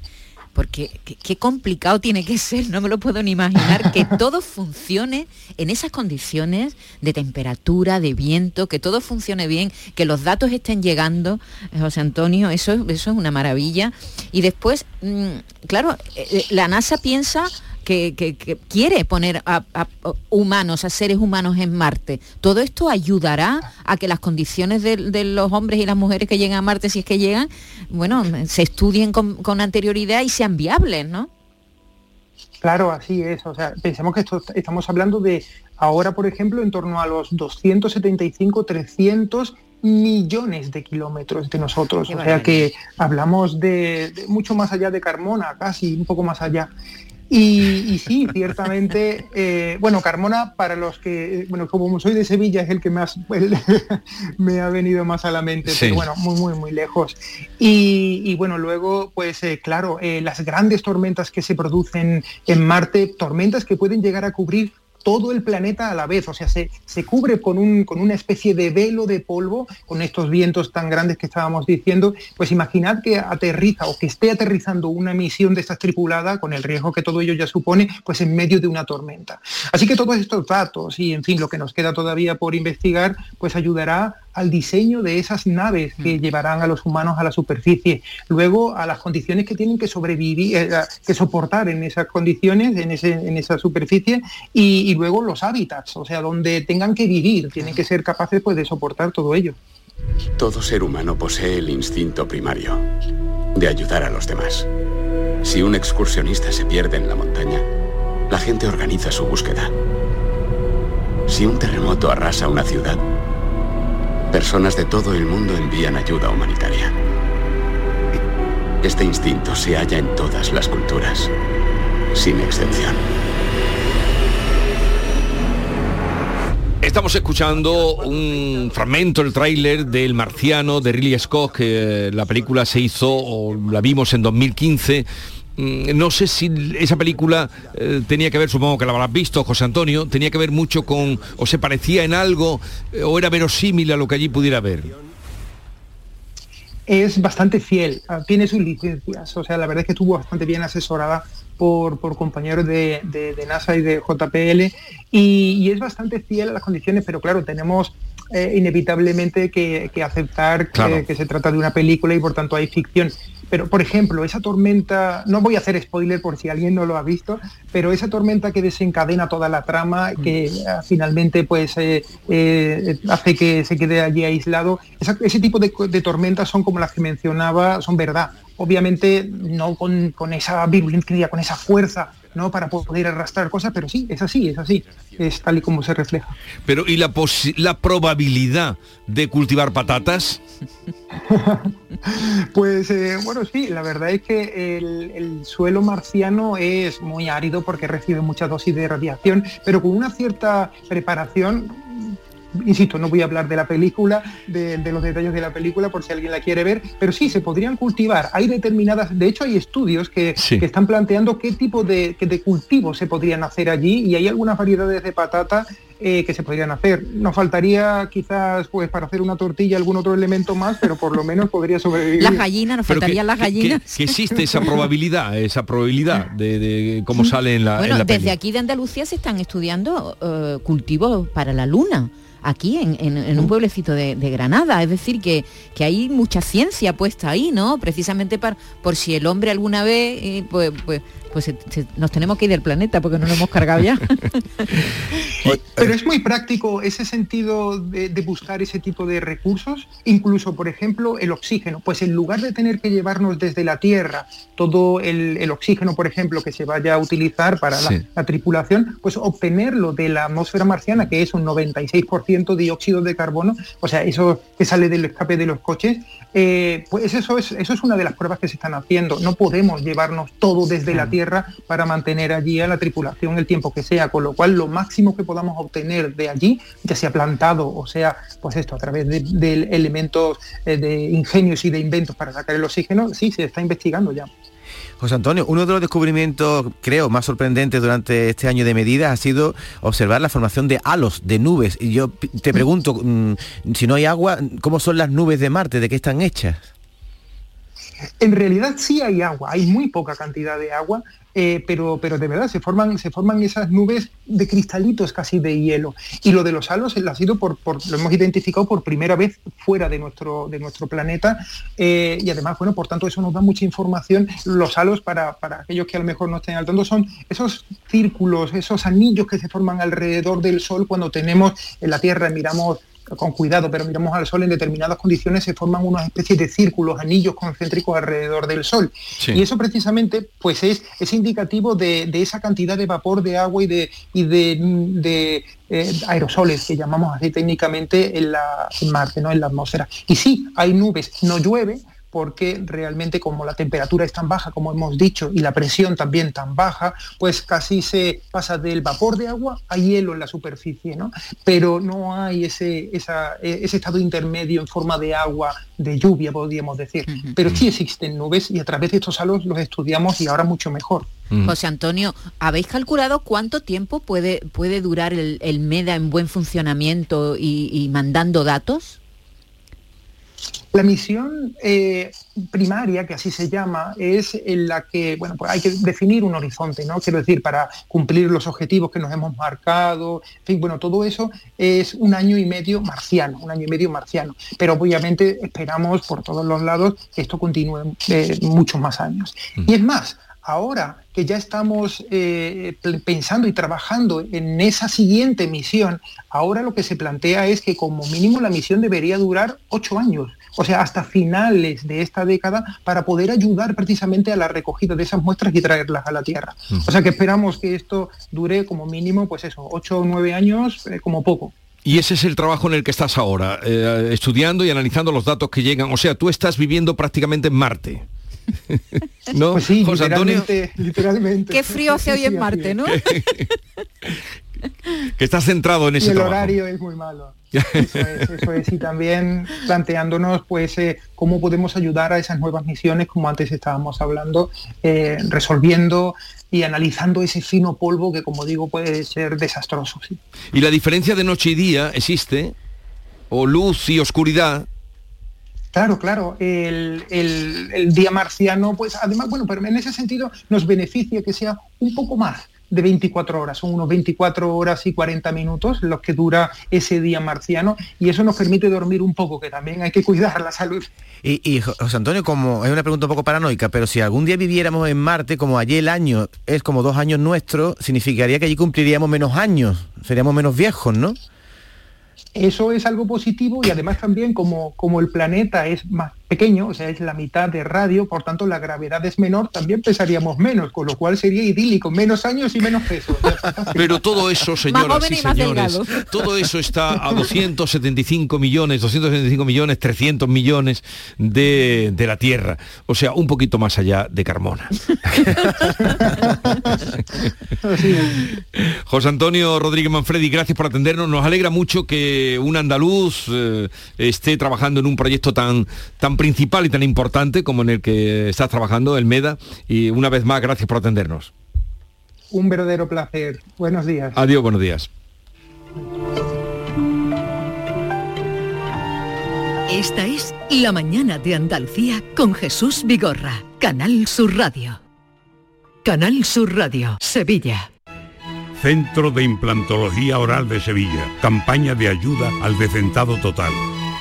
porque qué, complicado tiene que ser, no me lo puedo ni imaginar, que todo funcione en esas condiciones de temperatura, de viento, que todo funcione bien, que los datos estén llegando, José Antonio, eso, eso es una maravilla. Y después, mmm, claro, eh, la NASA piensa que, que, que, quiere poner a, a, humanos, a seres humanos en Marte. ¿Todo esto ayudará a que las condiciones de, de, los hombres y las mujeres que llegan a Marte, si es que llegan, bueno, se estudien con, con anterioridad y sean viables, ¿no? Claro, así es. O sea, pensemos que esto, estamos hablando de ahora, por ejemplo, en torno a los 275, 300 millones de kilómetros de nosotros. O sea que hablamos de, de, mucho más allá de Carmona, casi un poco más allá. Y, y, sí, ciertamente, eh, bueno, Carmona, para los que, bueno, como soy de Sevilla, es el que más el, me ha venido más a la mente, sí. pero bueno, muy, muy, muy lejos. Y, y bueno, luego, pues eh, claro, eh, las grandes tormentas que se producen en Marte, tormentas que pueden llegar a cubrir todo el planeta a la vez, o sea, se, se cubre con, un, con, una especie de velo de polvo, con estos vientos tan grandes que estábamos diciendo, pues imaginad que aterriza o que esté aterrizando una misión de estas tripulada, con el riesgo que todo ello ya supone, pues en medio de una tormenta. Así que todos estos datos y, en fin, lo que nos queda todavía por investigar, pues ayudará al diseño de esas naves que mm. llevarán a los humanos a la superficie, luego a las condiciones que tienen que sobrevivir, eh, que soportar en esas condiciones, en, ese, en esa superficie, y, y, luego los hábitats, o sea, donde tengan que vivir, tienen que ser capaces pues, de soportar todo ello. Todo ser humano posee el instinto primario de ayudar a los demás. Si un excursionista se pierde en la montaña, la gente organiza su búsqueda. Si un terremoto arrasa una ciudad, Personas de todo el mundo envían ayuda humanitaria. Este instinto se halla en todas las culturas, sin excepción. Estamos escuchando un fragmento, el tráiler del Marciano de Ridley Scott, que la película se hizo, o la vimos en 2015. Mm, No sé si esa película eh, tenía que ver, supongo que la habrás visto, José Antonio, tenía que ver mucho con, o se parecía en algo, eh, o era verosímil a lo que allí pudiera haber. es bastante fiel, ah, tiene sus licencias, o sea, la verdad es que estuvo bastante bien asesorada por, por compañeros de, de- de NASA y de JPL y, y es bastante fiel a las condiciones, pero claro, tenemos eh, inevitablemente que, que aceptar que se trata de una película y por tanto hay ficción. Pero, por ejemplo, esa tormenta, no voy a hacer spoiler por si alguien no lo ha visto, pero esa tormenta que desencadena toda la trama, que ah, finalmente pues eh, eh, hace que se quede allí aislado, esa- ese tipo de, tormentas son como las que mencionaba, son verdad. Obviamente no con, con esa virulencia, con esa fuerza, ¿no? Para poder arrastrar cosas, pero sí, es así, es así, es tal y como se refleja. Pero ¿y la, la probabilidad de cultivar patatas? Pues eh, bueno, sí, la verdad es que el, el suelo marciano es muy árido porque recibe mucha dosis de radiación, pero con una cierta preparación, insisto, no voy a hablar de la película, de, de los detalles de la película por si alguien la quiere ver, pero sí, se podrían cultivar. Hay determinadas, de hecho hay estudios que, que están planteando qué tipo de, de cultivos se podrían hacer allí y hay algunas variedades de patata eh, que se podrían hacer. Nos faltaría quizás pues para hacer una tortilla algún otro elemento más, pero por lo menos podría sobrevivir. Las gallinas, nos faltarían las gallinas. Que, que existe esa probabilidad, esa probabilidad de, de cómo sale en la, Bueno, en la desde peli. aquí de Andalucía se están estudiando eh, cultivos para la luna. Aquí en, en- en un pueblecito de, de Granada, es decir, que, que hay mucha ciencia puesta ahí, ¿no? Precisamente par- por si el hombre alguna vez, eh, pues, pues, pues se- se- nos tenemos que ir del planeta porque no lo hemos cargado ya. Pero es muy práctico ese sentido de, de buscar ese tipo de recursos, incluso, por ejemplo, el oxígeno. Pues en lugar de tener que llevarnos desde la Tierra todo el, el oxígeno, por ejemplo, que se vaya a utilizar para la, Sí. la tripulación, pues obtenerlo de la atmósfera marciana, que es un 96% dióxido de carbono, o sea, eso que sale del escape de los coches, eh, pues eso es, eso es una de las pruebas que se están haciendo. No podemos llevarnos todo desde la Tierra para mantener allí a la tripulación el tiempo que sea, con lo cual lo máximo que podamos obtener de allí, ya sea plantado o sea, pues esto, a través de, de elementos eh, de ingenios y de inventos para sacar el oxígeno, sí, se está investigando ya. José Antonio, uno de los descubrimientos, creo, más sorprendentes durante este año de medidas ha sido observar la formación de halos, de nubes. Y yo te pregunto, mm, si no hay agua, ¿cómo son las nubes de Marte? ¿De qué están hechas? En realidad sí hay agua, hay muy poca cantidad de agua, eh, pero, pero de verdad se forman, se forman esas nubes de cristalitos casi de hielo. Y lo de los halos ha sido por- lo hemos identificado por primera vez fuera de nuestro, de nuestro planeta. eh, y además, bueno, por tanto, eso nos da mucha información. Los halos, para, para aquellos que a lo mejor no estén al tanto, son esos círculos, esos anillos que se forman alrededor del Sol cuando tenemos en la Tierra, miramos con cuidado, pero miramos al Sol en determinadas condiciones, se forman unas especies de círculos, anillos concéntricos alrededor del Sol. Sí. Y eso precisamente pues es, es indicativo de, de esa cantidad de vapor de agua y de, y de, de, eh, aerosoles que llamamos así técnicamente en, la, en Marte, ¿no? en la atmósfera. Y sí, hay nubes, no llueve, porque realmente como la temperatura es tan baja, como hemos dicho, y la presión también tan baja, pues casi se pasa del vapor de agua a hielo en la superficie, ¿no? Pero no hay ese, esa- eh, ese estado intermedio en forma de agua, de lluvia, podríamos decir. Pero sí existen nubes y a través de estos halos los estudiamos y ahora mucho mejor. José Antonio, ¿habéis calculado cuánto tiempo puede, puede durar el, el MEDA en buen funcionamiento y, y mandando datos? La misión eh, primaria, que así se llama, es en la que, bueno, pues hay que definir un horizonte, ¿no? Quiero decir, para cumplir los objetivos que nos hemos marcado, en fin, bueno, todo eso es un año y medio marciano, un año y medio marciano. Pero obviamente esperamos por todos los lados que esto continúe eh, muchos más años. Y es más, ahora que ya estamos eh, pensando y trabajando en esa siguiente misión, ahora lo que se plantea es que como mínimo la misión debería durar ocho años, o sea, hasta finales de esta década, para poder ayudar precisamente a la recogida de esas muestras y traerlas a la Tierra. O sea que esperamos que esto dure como mínimo, pues eso, ocho o nueve años eh, como poco. Y ese es el trabajo en el que estás ahora, eh, estudiando y analizando los datos que llegan. O sea, tú estás viviendo prácticamente en Marte. ¿No? Pues sí, José Antonio, literalmente, literalmente. Qué frío hace Sí, hoy en Marte. ¿no? que está centrado en Y ese el trabajo. horario es muy malo. Eso es, eso es. Y también planteándonos pues eh, cómo podemos ayudar a esas nuevas misiones, como antes estábamos hablando, eh, resolviendo y analizando ese fino polvo que, como digo, puede ser desastroso. sí. ¿Y la diferencia de noche y día existe? ¿O luz y oscuridad? Claro, claro. El, el- el día marciano, pues además, bueno, pero en ese sentido nos beneficia que sea un poco más de 24 horas, son unos 24 horas y 40 minutos los que dura ese día marciano y eso nos permite dormir un poco, que también hay que cuidar la salud. Y, y, Jo- José Antonio, como es una pregunta un poco paranoica, pero si algún día viviéramos en Marte, como allí el año es como dos años nuestros, significaría que allí cumpliríamos menos años, seríamos menos viejos, ¿no? Eso es algo positivo y además también como, como el planeta es más pequeño, o sea, es la mitad de radio, por tanto la gravedad es menor, también pesaríamos menos, con lo cual sería idílico, menos años y menos peso. Pero todo eso, señoras y señores, todo eso está a 275 millones, 275 millones, 300 millones de, de la Tierra. O sea, un poquito más allá de Carmona. José Antonio Rodríguez Manfredi, gracias por atendernos. Nos alegra mucho que un andaluz eh, esté trabajando en un proyecto tan, tan principal y tan importante como en el que estás trabajando, el MEDA. Y una vez más, gracias por atendernos. Un verdadero placer. Buenos días. Adiós, buenos días. Esta es La mañana de Andalucía con Jesús Vigorra, Canal Sur Radio. Canal Sur Radio, Sevilla. Centro de Implantología Oral de Sevilla. Campaña de ayuda al decentado total.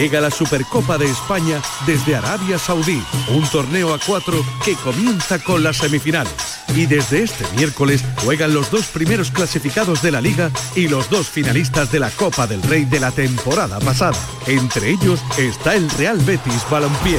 Llega la Supercopa de España desde Arabia Saudí, un torneo a cuatro que comienza con las semifinales. Y desde este miércoles juegan los dos primeros clasificados de la liga y los dos finalistas de la Copa del Rey de la temporada pasada. Entre ellos está el Real Betis Balompié.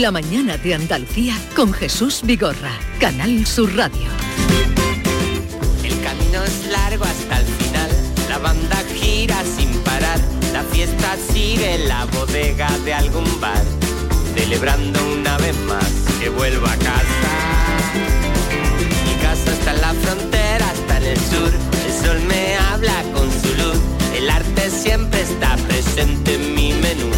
La mañana de Andalucía con Jesús Vigorra, Canal Sur Radio. El camino es largo hasta el final, la banda gira sin parar, la fiesta sigue en la bodega de algún bar, celebrando una vez más que vuelvo a casa. Mi casa está en la frontera, está en el sur, el sol me habla con su luz, el arte siempre está presente en mi menú,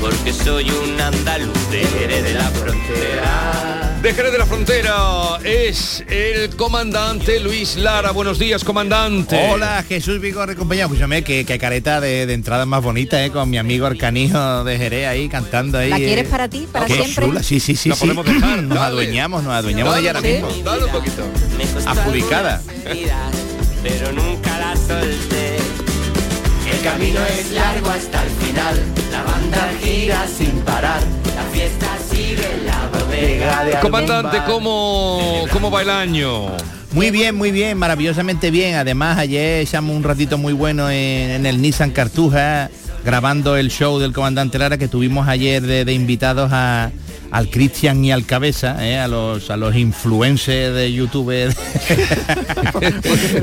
porque soy un andaluz de Jerez de la frontera. De Jerez de la Frontera es el comandante Luis Lara. Buenos días, comandante. Hola, Jesús Vigorre, compañero. Escúchame, qué, qué careta de, de entrada más bonita, ¿eh? Con mi amigo Arcanijo de Jerez ahí, cantando ahí. ¿La quieres eh. para ti, para Qué siempre? chula, Sí, sí, sí. La sí. podemos dejar, Nos dale. adueñamos, nos adueñamos de ella ahora mismo. Dale un poquito. Adjudicada. pero nunca la solté. El camino es largo hasta el final, la banda gira sin parar, la fiesta sigue en la bodega de Comandante. ¿cómo, ¿cómo va el año? Muy bien, muy bien, maravillosamente bien. Además, ayer echamos un ratito muy bueno en, en el Nissan Cartuja, grabando el show del comandante Lara que tuvimos ayer de, de invitados a, al Cristian y al Cabeza, ¿eh? a los a los influencers de YouTube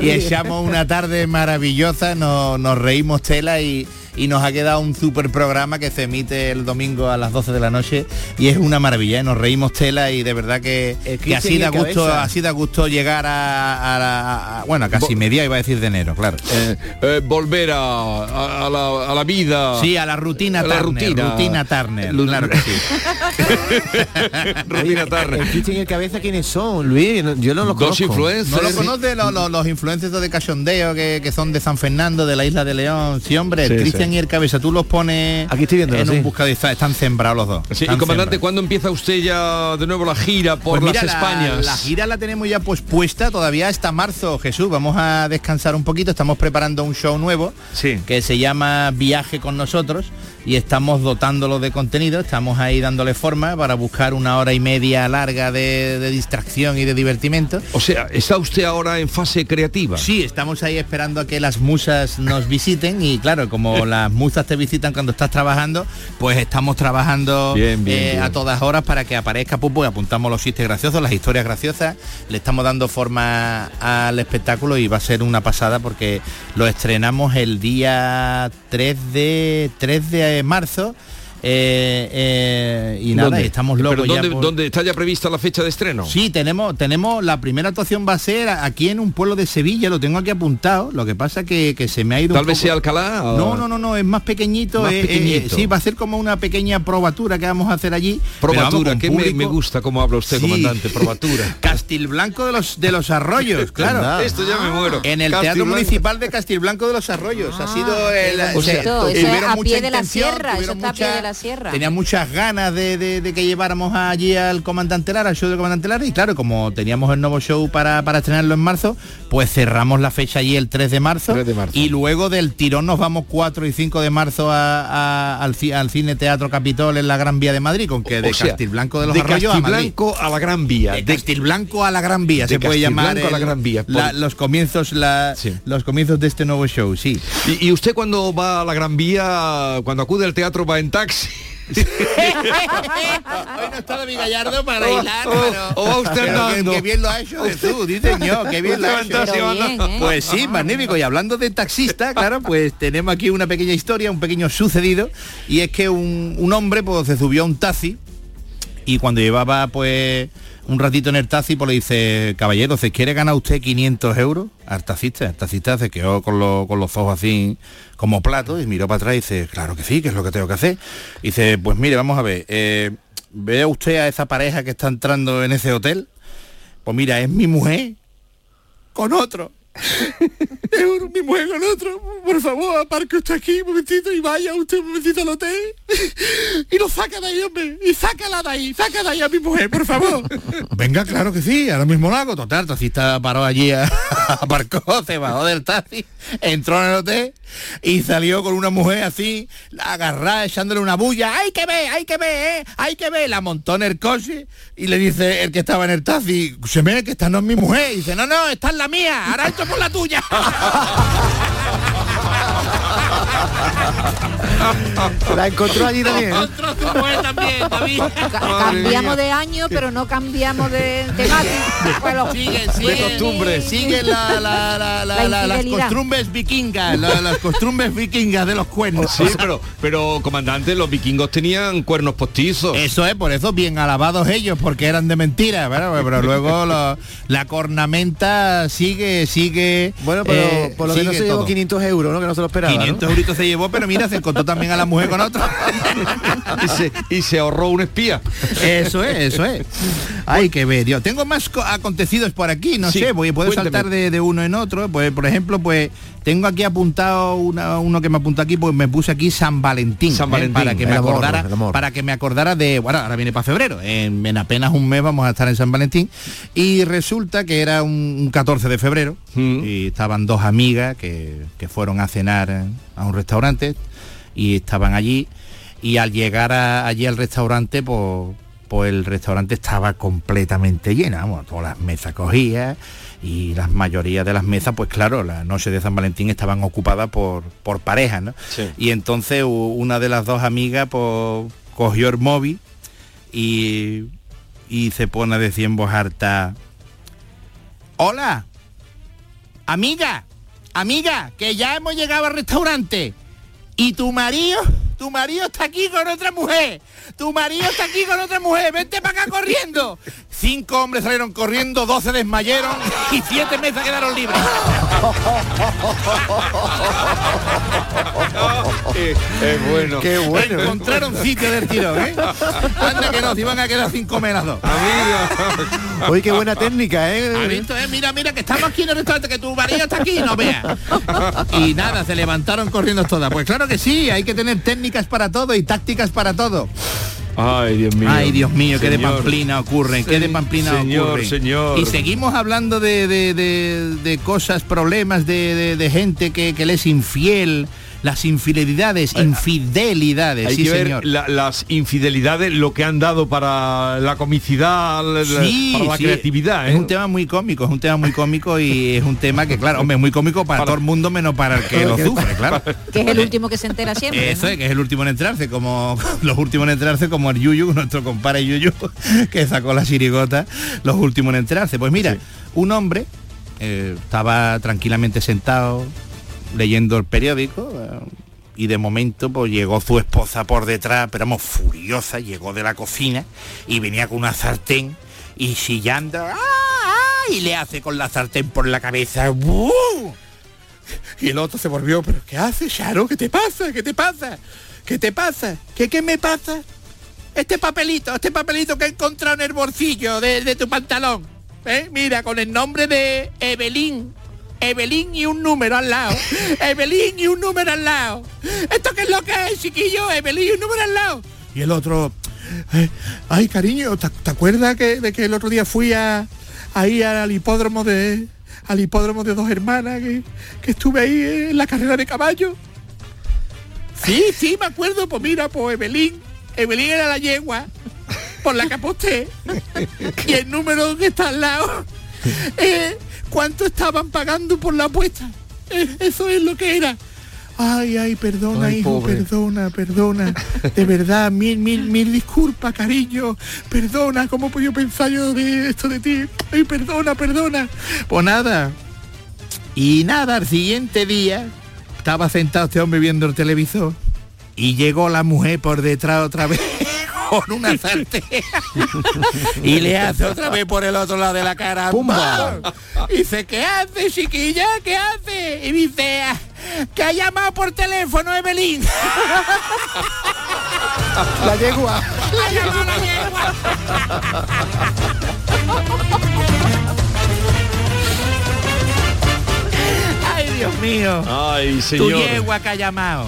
y echamos una tarde maravillosa, nos, nos reímos tela y, y nos ha quedado un super programa que se emite el domingo a las 12 de la noche y es una maravilla, ¿eh? nos reímos tela y de verdad que, que así da gusto, Cabeza. así da gusto llegar a, a la- a- bueno, a casi media iba a decir de enero, claro. Eh, eh, volver a, a- a la, a la vida. Sí, a la rutina A la Turner, rutina. rutina Turner, claro que sí. Rutina Turner. El Cristian y el cabeza, ¿quiénes son, Luis? Yo no los Dos conozco. influencers. ¿No lo conoces los, los, los influencers de cachondeo que, que son de San Fernando, de la isla de León? Sí, hombre, el Y el Cabeza, tú los pones Aquí estoy viéndolo, en sí. un está- están sembrados los dos. Sí, y comandante, sembrados. ¿cuándo empieza usted ya de nuevo la gira por Pues las mira, la- Españas? La, gira la tenemos ya pues puesta todavía hasta marzo, Jesús. Vamos a descansar un poquito. Estamos preparando un show nuevo Sí. que se llama Viaje con nosotros y estamos dotándolo de contenido. Estamos ahí dándole forma para buscar una hora y media larga de, de distracción y de divertimento. O sea, ¿está usted ahora en fase creativa? Sí, estamos ahí esperando a que las musas nos visiten y claro, como las musas te visitan cuando estás trabajando, pues estamos trabajando Bien, bien, eh, bien. a todas horas para que aparezca Pupo y apuntamos los chistes graciosos, las historias graciosas, le estamos dando forma al espectáculo y va a ser una pasada porque lo estrenamos el día 3 de 3 de marzo eh, eh, y nada, ¿Dónde? estamos Pero locos ya ¿dónde, por- dónde está ya prevista la fecha de estreno? Sí, tenemos, tenemos, la primera actuación va a ser aquí en un pueblo de Sevilla, lo tengo aquí apuntado, lo que pasa que, que se me ha ido Tal un vez poco- sea Alcalá. o- No, no, no, no, es más pequeñito, Más eh, pequeñito. sí, va a ser como una pequeña probatura que vamos a hacer allí. pero Probatura, que me, gusta cómo habla usted, Sí. comandante. Probatura. Castilblanco de los de los Arroyos, claro. Esto ya me muero. En el Teatro. Municipal de Castilblanco de los Arroyos. ha sido el, o sea, bonito. Eso es tuvieron a mucha pie de la intención, sierra, eso tuvieron está a pie mucha- de la sierra. Tenía muchas ganas de, de- de que lleváramos allí al comandante Lara, al show del comandante Lara, y claro, como teníamos el nuevo show para, para estrenarlo en marzo, pues cerramos la fecha allí el 3 de marzo, 3 de marzo. y luego del tirón nos vamos 4 y 5 de marzo a- a- al, al Cine Teatro Capitol en la Gran Vía de Madrid, con que de O sea, Castilblanco de los de Arroyos a Madrid. A la Gran Vía. De Castilblanco a la Gran Vía de se puede llamar Castilblanco a la el- Gran Vía, por- la- los comienzos la- Sí. los comienzos de este nuevo show sí ¿Y, y usted cuando va a la Gran Vía, cuando acude al teatro, va en taxi? hoy no está David Gallardo para O- hilar o- pero, o va usted pero que- andando. que bien lo ha hecho Jesús dice yo que bien lo ha hecho bien, ¿eh? Pues sí, magnífico. Y hablando de taxista, claro, pues tenemos aquí una pequeña historia, un pequeño sucedido. Y es que un, un hombre pues se subió a un taxi y cuando llevaba pues un ratito en el taxi, pues le dice, caballero, ¿se quiere ganar usted 500 euros? Al taxista, el taxista se quedó con, lo- con los ojos así como platos y miró para atrás y dice, claro que sí, que es lo que tengo que hacer. Y dice, pues mire, vamos a ver, eh, ¿ve usted a esa pareja que está entrando en ese hotel? Pues mira, es mi mujer con otro. Es mi mujer con otro. Por favor, aparque usted aquí un momentito y vaya usted un momentito al hotel. Y lo saca de ahí, hombre. Y sácala de ahí, saca de ahí a mi mujer, por favor. Venga, claro que sí, ahora mismo lo hago. Total, taxista paró allí, aparcó, se bajó del taxi, entró en el hotel y salió con una mujer así, agarrada, echándole una bulla. ¡Hay que ver, hay que ver, eh! ¡Hay que ver! La montó en el coche y le dice el que estaba en el taxi, se me que esta no es mi mujer. Y dice, no, no, esta es la mía, ahora esto por la tuya. La encontró allí también. ¿eh? Encontró mujer también, David. Ca- cambiamos de año, pero no cambiamos de temática. Bueno, Sigue, sigue, costumbre. sigue la, la, la, la- La la- las costumbres vikingas, la- las costumbres vikingas de los cuernos. Sí, pero, pero comandante, los vikingos tenían cuernos postizos. Eso es, por eso bien alabados ellos, porque eran de mentira, pero, pero luego lo- la cornamenta sigue, sigue. Bueno, pero eh, por lo menos se llevó todo. 500 euros, ¿no? Que no se lo esperaba. 500 euritos se llevó, pero mira, se encontró también a la mujer con otro. y, se, y se ahorró un espía. Eso es, eso es. Ay, qué ver, Dios. Tengo más co- acontecidos por aquí, no Sí, sé, voy, puedo cuénteme. saltar de, de uno en otro. Pues, por ejemplo, pues tengo aquí apuntado una- uno que me apuntó aquí, pues me puse aquí San Valentín. San ¿eh? Para que me amor, acordara, para que me acordara de, bueno, ahora viene para febrero. En, en apenas un mes vamos a estar en San Valentín. Y resulta que era un, un 14 de febrero Mm. y estaban dos amigas que, que fueron a cenar a un restaurante y estaban allí y al llegar a- allí al restaurante pues, pues el restaurante estaba completamente lleno, todas las mesas cogidas y la mayoría de las mesas pues claro, la noche de San Valentín estaban ocupadas por, por parejas, ¿no? Sí. Y entonces una de las dos amigas pues cogió el móvil y, y se pone a decir en voz harta, hola, amiga, amiga, que ya hemos llegado al restaurante y tu marido, tu marido está aquí con otra mujer, tu marido está aquí con otra mujer, vente para acá corriendo. Cinco hombres salieron corriendo, 12 desmayaron y siete mesas quedaron libres. Es bueno. Qué bueno. Encontraron sitio del tirón, ¿eh? Anda que no, se iban a quedar sin comer las dos. Oye, qué buena técnica, ¿eh? ¿Has visto, eh? Mira, mira, que estamos aquí en el restaurante, que tu marido está aquí, no veas. Y nada, se levantaron corriendo todas. Pues claro que sí, hay que tener técnicas para todo y tácticas para todo. Ay, Dios mío. Ay, Dios mío, qué de pamplina ocurren, qué de pamplina Señor, ocurren. señor. Y seguimos hablando de, de- de- de cosas, problemas de, de- de gente que, que le es infiel, las infidelidades, infidelidades, Hay sí que ver señor. la- las infidelidades, lo que han dado para la comicidad, la- Sí, para la sí, creatividad. Es ¿eh? un tema muy cómico, es un tema muy cómico y es un tema que, claro, hombre, es muy cómico para, todo el mundo menos para el que lo sufre, claro. Que es el último que se entera siempre. Eso ¿no? es, que es el último en entrarse, como los últimos en entrarse, como el Yuyu, nuestro compadre Yuyu, que sacó la chirigota, los últimos en entrarse. Pues mira, un hombre eh, estaba tranquilamente sentado leyendo el periódico eh, y de momento pues llegó su esposa por detrás, pero vamos, furiosa, llegó de la cocina y venía con una sartén y chillando, ¡ah! ah", y le hace con la sartén por la cabeza, ¡bu! Y el otro se volvió, pero ¿qué haces, Charo? ¿Qué te pasa? ¿Qué te pasa? ¿Qué te pasa? ¿Qué, qué me pasa? Este papelito, este papelito que he encontrado en el bolsillo de, de tu pantalón. ¿eh? Mira, con el nombre de Evelyn. Evelyn y un número al lado. Evelyn y un número al lado. ¿Esto qué es lo que es, chiquillo? Evelyn y un número al lado. Y el otro, "Eh, ay cariño, ¿te, te acuerdas que, de que el otro día fui a, ahí al hipódromo de al hipódromo de dos hermanas que, que estuve ahí en la carrera de caballo? Sí, sí, me acuerdo, pues mira, pues Evelyn, Evelyn era la yegua por la que aposté. Y el número que está al lado, eh, ¿cuánto estaban pagando por la apuesta? Eh, eso es lo que era. Ay, ay, perdona, Ay, hijo, pobre. perdona, perdona. De verdad, mil, mil, mil disculpas, cariño. Perdona, ¿cómo puedo pensar yo de esto de ti? Ay, perdona, perdona. Pues nada. Y nada, al siguiente día estaba sentado este hombre viendo el televisor y llegó la mujer por detrás otra vez con una sartén y le hace otra vez por el otro lado de la cara ¡Pumba! y dice ¿qué hace chiquilla? ¿qué hace? y dice "Ah, que ha llamado por teléfono Evelyn La yegua. ha llamado la yegua Dios mío Ay, tu señor. yegua que ha llamado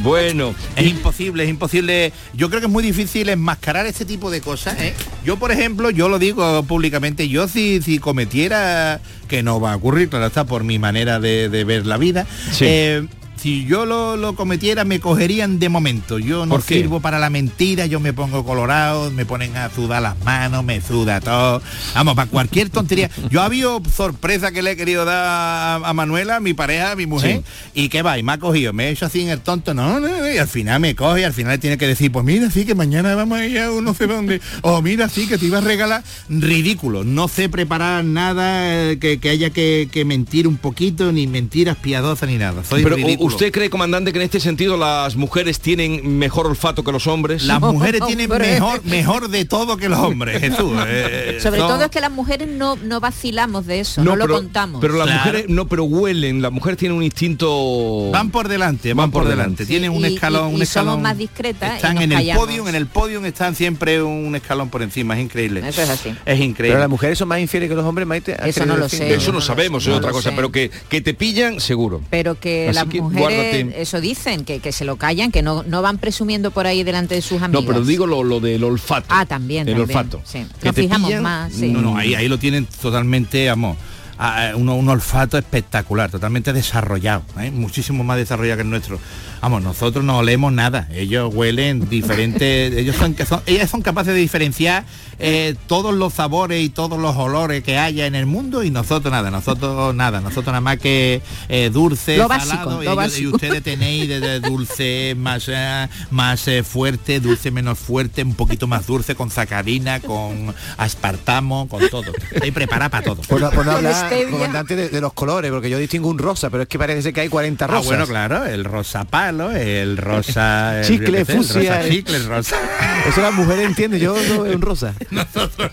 Bueno, Es imposible, es imposible. Yo creo que es muy difícil enmascarar este tipo de cosas. ¿eh? Yo, por ejemplo, yo lo digo públicamente, yo si, si cometiera, que no va a ocurrir, claro está, por mi manera de, de ver la vida, Sí. eh, si yo lo, lo cometiera me cogerían de momento. Yo no sirvo para la mentira, yo me pongo colorado, me ponen a sudar las manos, me suda todo. Vamos, para cualquier tontería. Yo ha habido sorpresa que le he querido dar a, a Manuela, mi pareja, mi mujer, y que va, y me ha cogido, me he hecho así en el tonto, no, no, no, y al final me coge, y al final tiene que decir, pues mira, sí, que mañana vamos a ir a no sé dónde, o mira, sí, que te iba a regalar, ridículo, no sé preparar nada eh, que, que haya que, que mentir un poquito, ni mentiras piadosas, ni nada, soy pero ridículo. ¿Usted cree, comandante, que en este sentido las mujeres tienen mejor olfato que los hombres? Las mujeres tienen Hombre. mejor, mejor de todo que los hombres, Jesús. eh, Sobre todo es que las mujeres no, no vacilamos de eso, no, lo pero, contamos. Pero las Claro. mujeres no, pero huelen. Las mujeres tienen un instinto. Van por delante, van, por, delante. Tienen un escalón, y- un y escalón. somos más discretas y Están nos en el podio, en el podio están siempre un escalón por encima, es increíble. Eso es así. Es Pero increíble. las mujeres son más infieles que los hombres, Maite. ¿Has Eso no lo sé. Eso no, sabemos, es otra cosa, pero que, que te pillan, seguro. pero que las mujeres eso dicen que, que se lo callan que no, no van presumiendo por ahí delante de sus No, amigas pero digo lo, lo del olfato. ah también el también, olfato. sí. Que nos te fijamos pillan, más sí. No, no, ahí, ahí lo tienen totalmente, ah, un, un olfato espectacular, totalmente desarrollado, ¿eh? muchísimo más desarrollado que el nuestro. Vamos, nosotros no olemos nada, ellos huelen diferentes, ellos son, son, ellas son capaces de diferenciar eh, todos los sabores y todos los olores que haya en el mundo y nosotros nada, nosotros nada, nosotros nada más que eh, dulce, Lo salado, básico, y, lo ellos- básico. y ustedes tenéis de, de dulce más, eh, más eh, fuerte, dulce menos fuerte, un poquito más dulce, con sacarina, con aspartamo, con todo. Estoy preparada para todo. Por no, por no Con hablar, stevia. comandante, de, de los colores, porque yo distingo un rosa, pero es que parece que hay 40 Ah, rosas. bueno, claro, el rosa el rosa... el- Chicle, el fucsia, rosa eh. chicle, el rosa... Eso las mujeres entienden, yo no veo un rosa. nosotros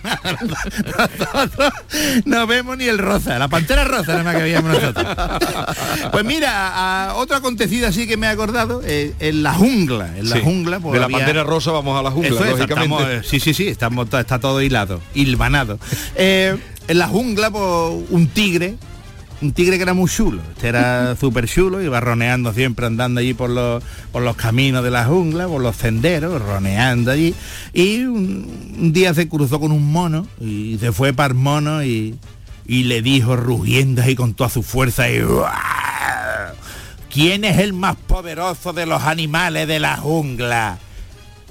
no vemos ni el rosa, la pantera rosa nada más que veíamos nosotros. Pues mira, a otro acontecido así que me he acordado, eh, en la jungla, en la Sí. jungla. pues, De la había- pantera rosa vamos a la jungla, Eso es, lógicamente. estamos, eh, sí, sí, sí, estamos, está todo hilado, hilvanado. Eh, en la jungla, pues, un tigre, un tigre que era muy chulo, este era súper chulo, iba roneando siempre, andando allí por los, por los caminos de la jungla, por los senderos, roneando allí. Y un, un día se cruzó con un mono y se fue para el mono y, y le dijo rugiendo ahí con toda su fuerza y "Uah, ¿Quién es el más poderoso de los animales de la jungla?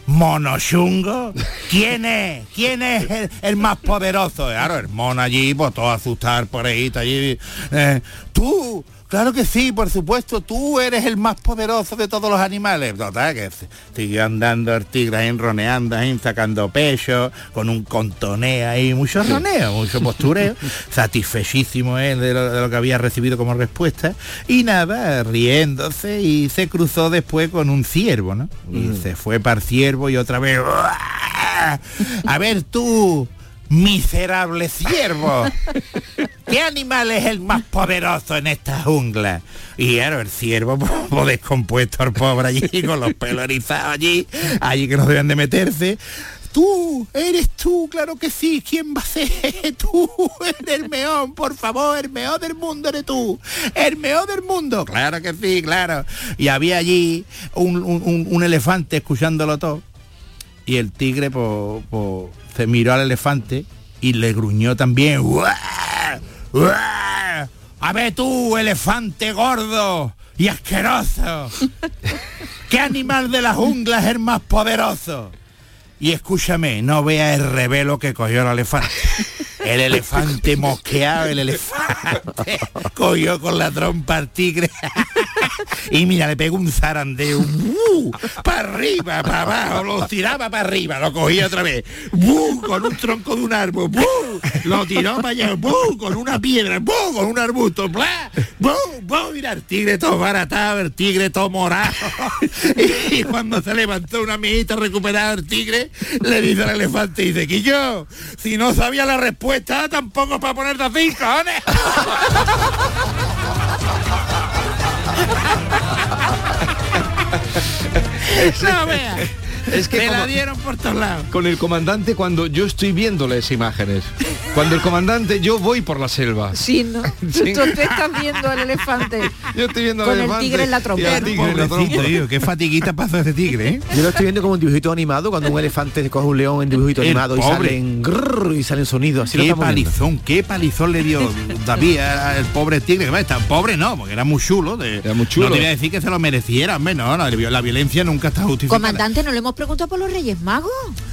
¿Monochungo? ¿Quién es? ¿Quién es el, más poderoso? Claro, el mono allí, pues todo asustar por ahí, allí. eh, tú, claro que sí, por supuesto, tú eres el más poderoso de todos los animales. Total, que siguió andando el tigre ahí roneando, ahí sacando pecho, con un contoneo ahí, mucho roneo, mucho postureo, satisfechísimo él de lo, de lo que había recibido como respuesta, y nada, riéndose, y se cruzó después con un ciervo, ¿no? Y se fue para el ciervo y otra vez, "Uah, a ver tú, miserable ciervo, ¿qué animal es el más poderoso en esta jungla? Y claro, el ciervo pues, descompuesto el pobre allí, con los pelos allí, allí que no deben de meterse. Tú, eres tú, claro que sí, ¿quién va a ser? Tú, el meón, por favor, el meón del mundo eres tú, el meón del mundo, claro que sí, claro. Y había allí un, un- un- un elefante escuchándolo todo y el tigre pues, pues, se miró al elefante y le gruñó también. ¡Uah! A ver tú, elefante gordo y asqueroso. ¿Qué animal de la jungla es el más poderoso? Y escúchame, no vea el revelo que cogió el elefante. El elefante mosqueado, el elefante cogió con la trompa al tigre. y mira, le pegó un zarandeo. Para arriba, para abajo, lo tiraba para arriba, lo cogía otra vez. ¡Bu! Con un tronco de un árbol. ¡Bu! Lo tiró para allá. ¡Bu! Con una piedra. ¡Bu! Con un arbusto. ¡Bla! ¡Bu! ¡Bu! Mira, el tigre todo baratado, el tigre todo morado. y cuando se levantó una amiguita recuperada el tigre, le dice al elefante, dice, Quillo, si no sabía la respuesta, tampoco para ponerte así, cojones. no vea. Es que Me la dieron por todos lados. Con el comandante cuando yo estoy viendo las imágenes. Cuando el comandante yo voy por la selva. Sí, ¿no? Sí. Tú te estás viendo al elefante. Yo estoy viendo Con al el elefante tigre en la y trompa. al tigre en la trompa. tío, qué fatiguita pasó ese tigre, ¿eh? Yo lo estoy viendo como un dibujito animado, cuando un elefante coge un león en dibujito El animado y salen grrr, y salen sonidos. Así lo qué estamos viendo. palizón, qué palizón le dio David al pobre tigre. Que pobre no, porque era muy chulo. De, chulo. No te voy a decir que se lo mereciera, hombre, no, no, la violencia nunca está justificada. Comandante, ¿no le hemos preguntado por los Reyes Magos?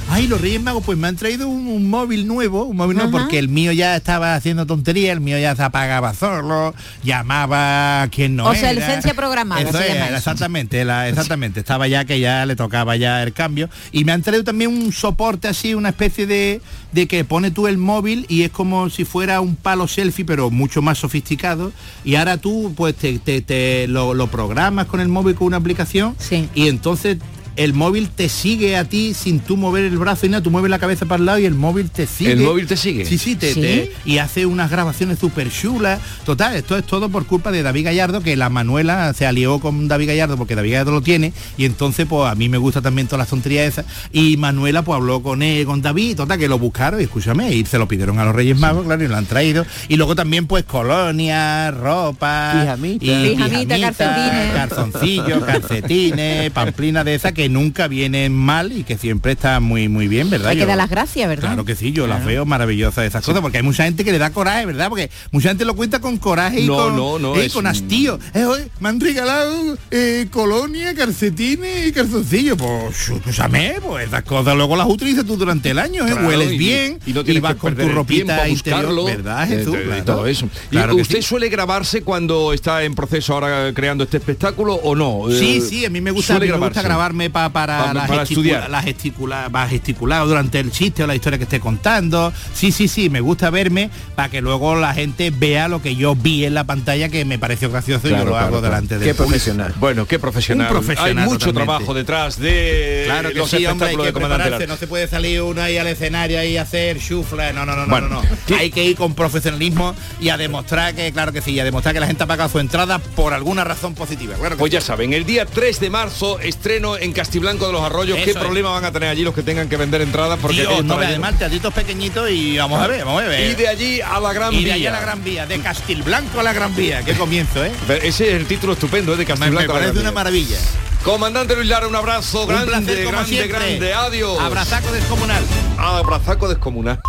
Ay, los Reyes Magos, pues me han traído un, un móvil nuevo, un móvil nuevo, porque el mío ya estaba haciendo tontería, el mío ya se apagaba solo, llamaba a quien no O sea, licencia programada, Eso se es, llama eso. exactamente, la- exactamente. Estaba ya que ya le tocaba ya el cambio. Y me han traído también un soporte así, una especie de, de que pone tú el móvil y es como si fuera un palo selfie, pero mucho más sofisticado. Y ahora tú pues te, te- te lo, lo programas con el móvil con una aplicación y entonces el móvil te sigue a ti sin tú mover el brazo y nada, tú mueves la cabeza para el lado y el móvil te sigue. ¿El móvil te sigue? Sí, sí, te, ¿Sí? te- y hace unas grabaciones súper chulas. Total, esto es todo por culpa de David Gallardo, que la Manuela se alió con David Gallardo porque David Gallardo lo tiene, y entonces pues a mí me gusta también todas las tonterías esas. Y Manuela pues habló con él, con David, total, que lo buscaron, y escúchame, y se lo pidieron a los Reyes Magos, claro, y lo han traído. Y luego también pues colonia, ropa, Pijamita. y Pijamita, calcetines. calzoncillos, calcetines, pamplina de esa que que nunca vienen mal y que siempre están muy muy bien, ¿verdad? Hay que Yo- dar las gracias, ¿verdad? Claro que sí, yo las veo maravillosas esas cosas, porque hay mucha gente que le da coraje, ¿verdad? Porque mucha gente lo cuenta con coraje y No, con, no, no, eh, es con un- hastío. Eh, me han regalado eh, colonia, calcetines y calzoncillos. Pues escúchame, pues esas cosas luego las utilizas tú durante el año, ¿eh? Claro, Hueles y- bien y no tienes vas que con tu ropita a interior, buscarlo, ¿verdad, Jesús? de- de Claro. todo eso. ¿Y usted sí. suele grabarse cuando está en proceso ahora creando este espectáculo o no? Sí, Eh, sí, a mí me gusta, a suele mí me gusta grabarme pa- para, Pa- la para estudiar. la gesticula- para gesticular durante el chiste o la historia que esté contando. Sí, sí, sí, me gusta verme para que luego la gente vea lo que yo vi en la pantalla que me pareció gracioso y yo lo claro, hago claro. delante de Qué profesional. Bueno, qué profesional. Un profesional Hay mucho totalmente. trabajo detrás de Claro que los sí, hombre, hay que prepararse, no se puede salir uno ahí al escenario y hacer chufla, no, no, no, no, Bueno, no, no. Hay que ir con profesionalismo y a demostrar que, claro que sí, a demostrar que la gente ha pagado su entrada por alguna razón positiva. Claro que Pues sí. ya saben, el día 3 de marzo estreno en Castiblanco de los Arroyos. ¿Qué es. problema van a tener allí los que tengan que vender entradas? Porque Dios, no, además teatritos pequeñitos y vamos a ver, vamos a ver. Y de allí a la Gran y de allí Vía. a la Gran Vía, de Castilblanco a la Gran Vía. Qué comienzo, ¿eh? Ese es el título estupendo, ¿eh? de Me, Castiblanco. me a la Gran una Vía. maravilla. Comandante Luis Lara, un abrazo Un grande, placer, grande, grande. Adiós. Abrazaco descomunal. Abrazaco descomunal.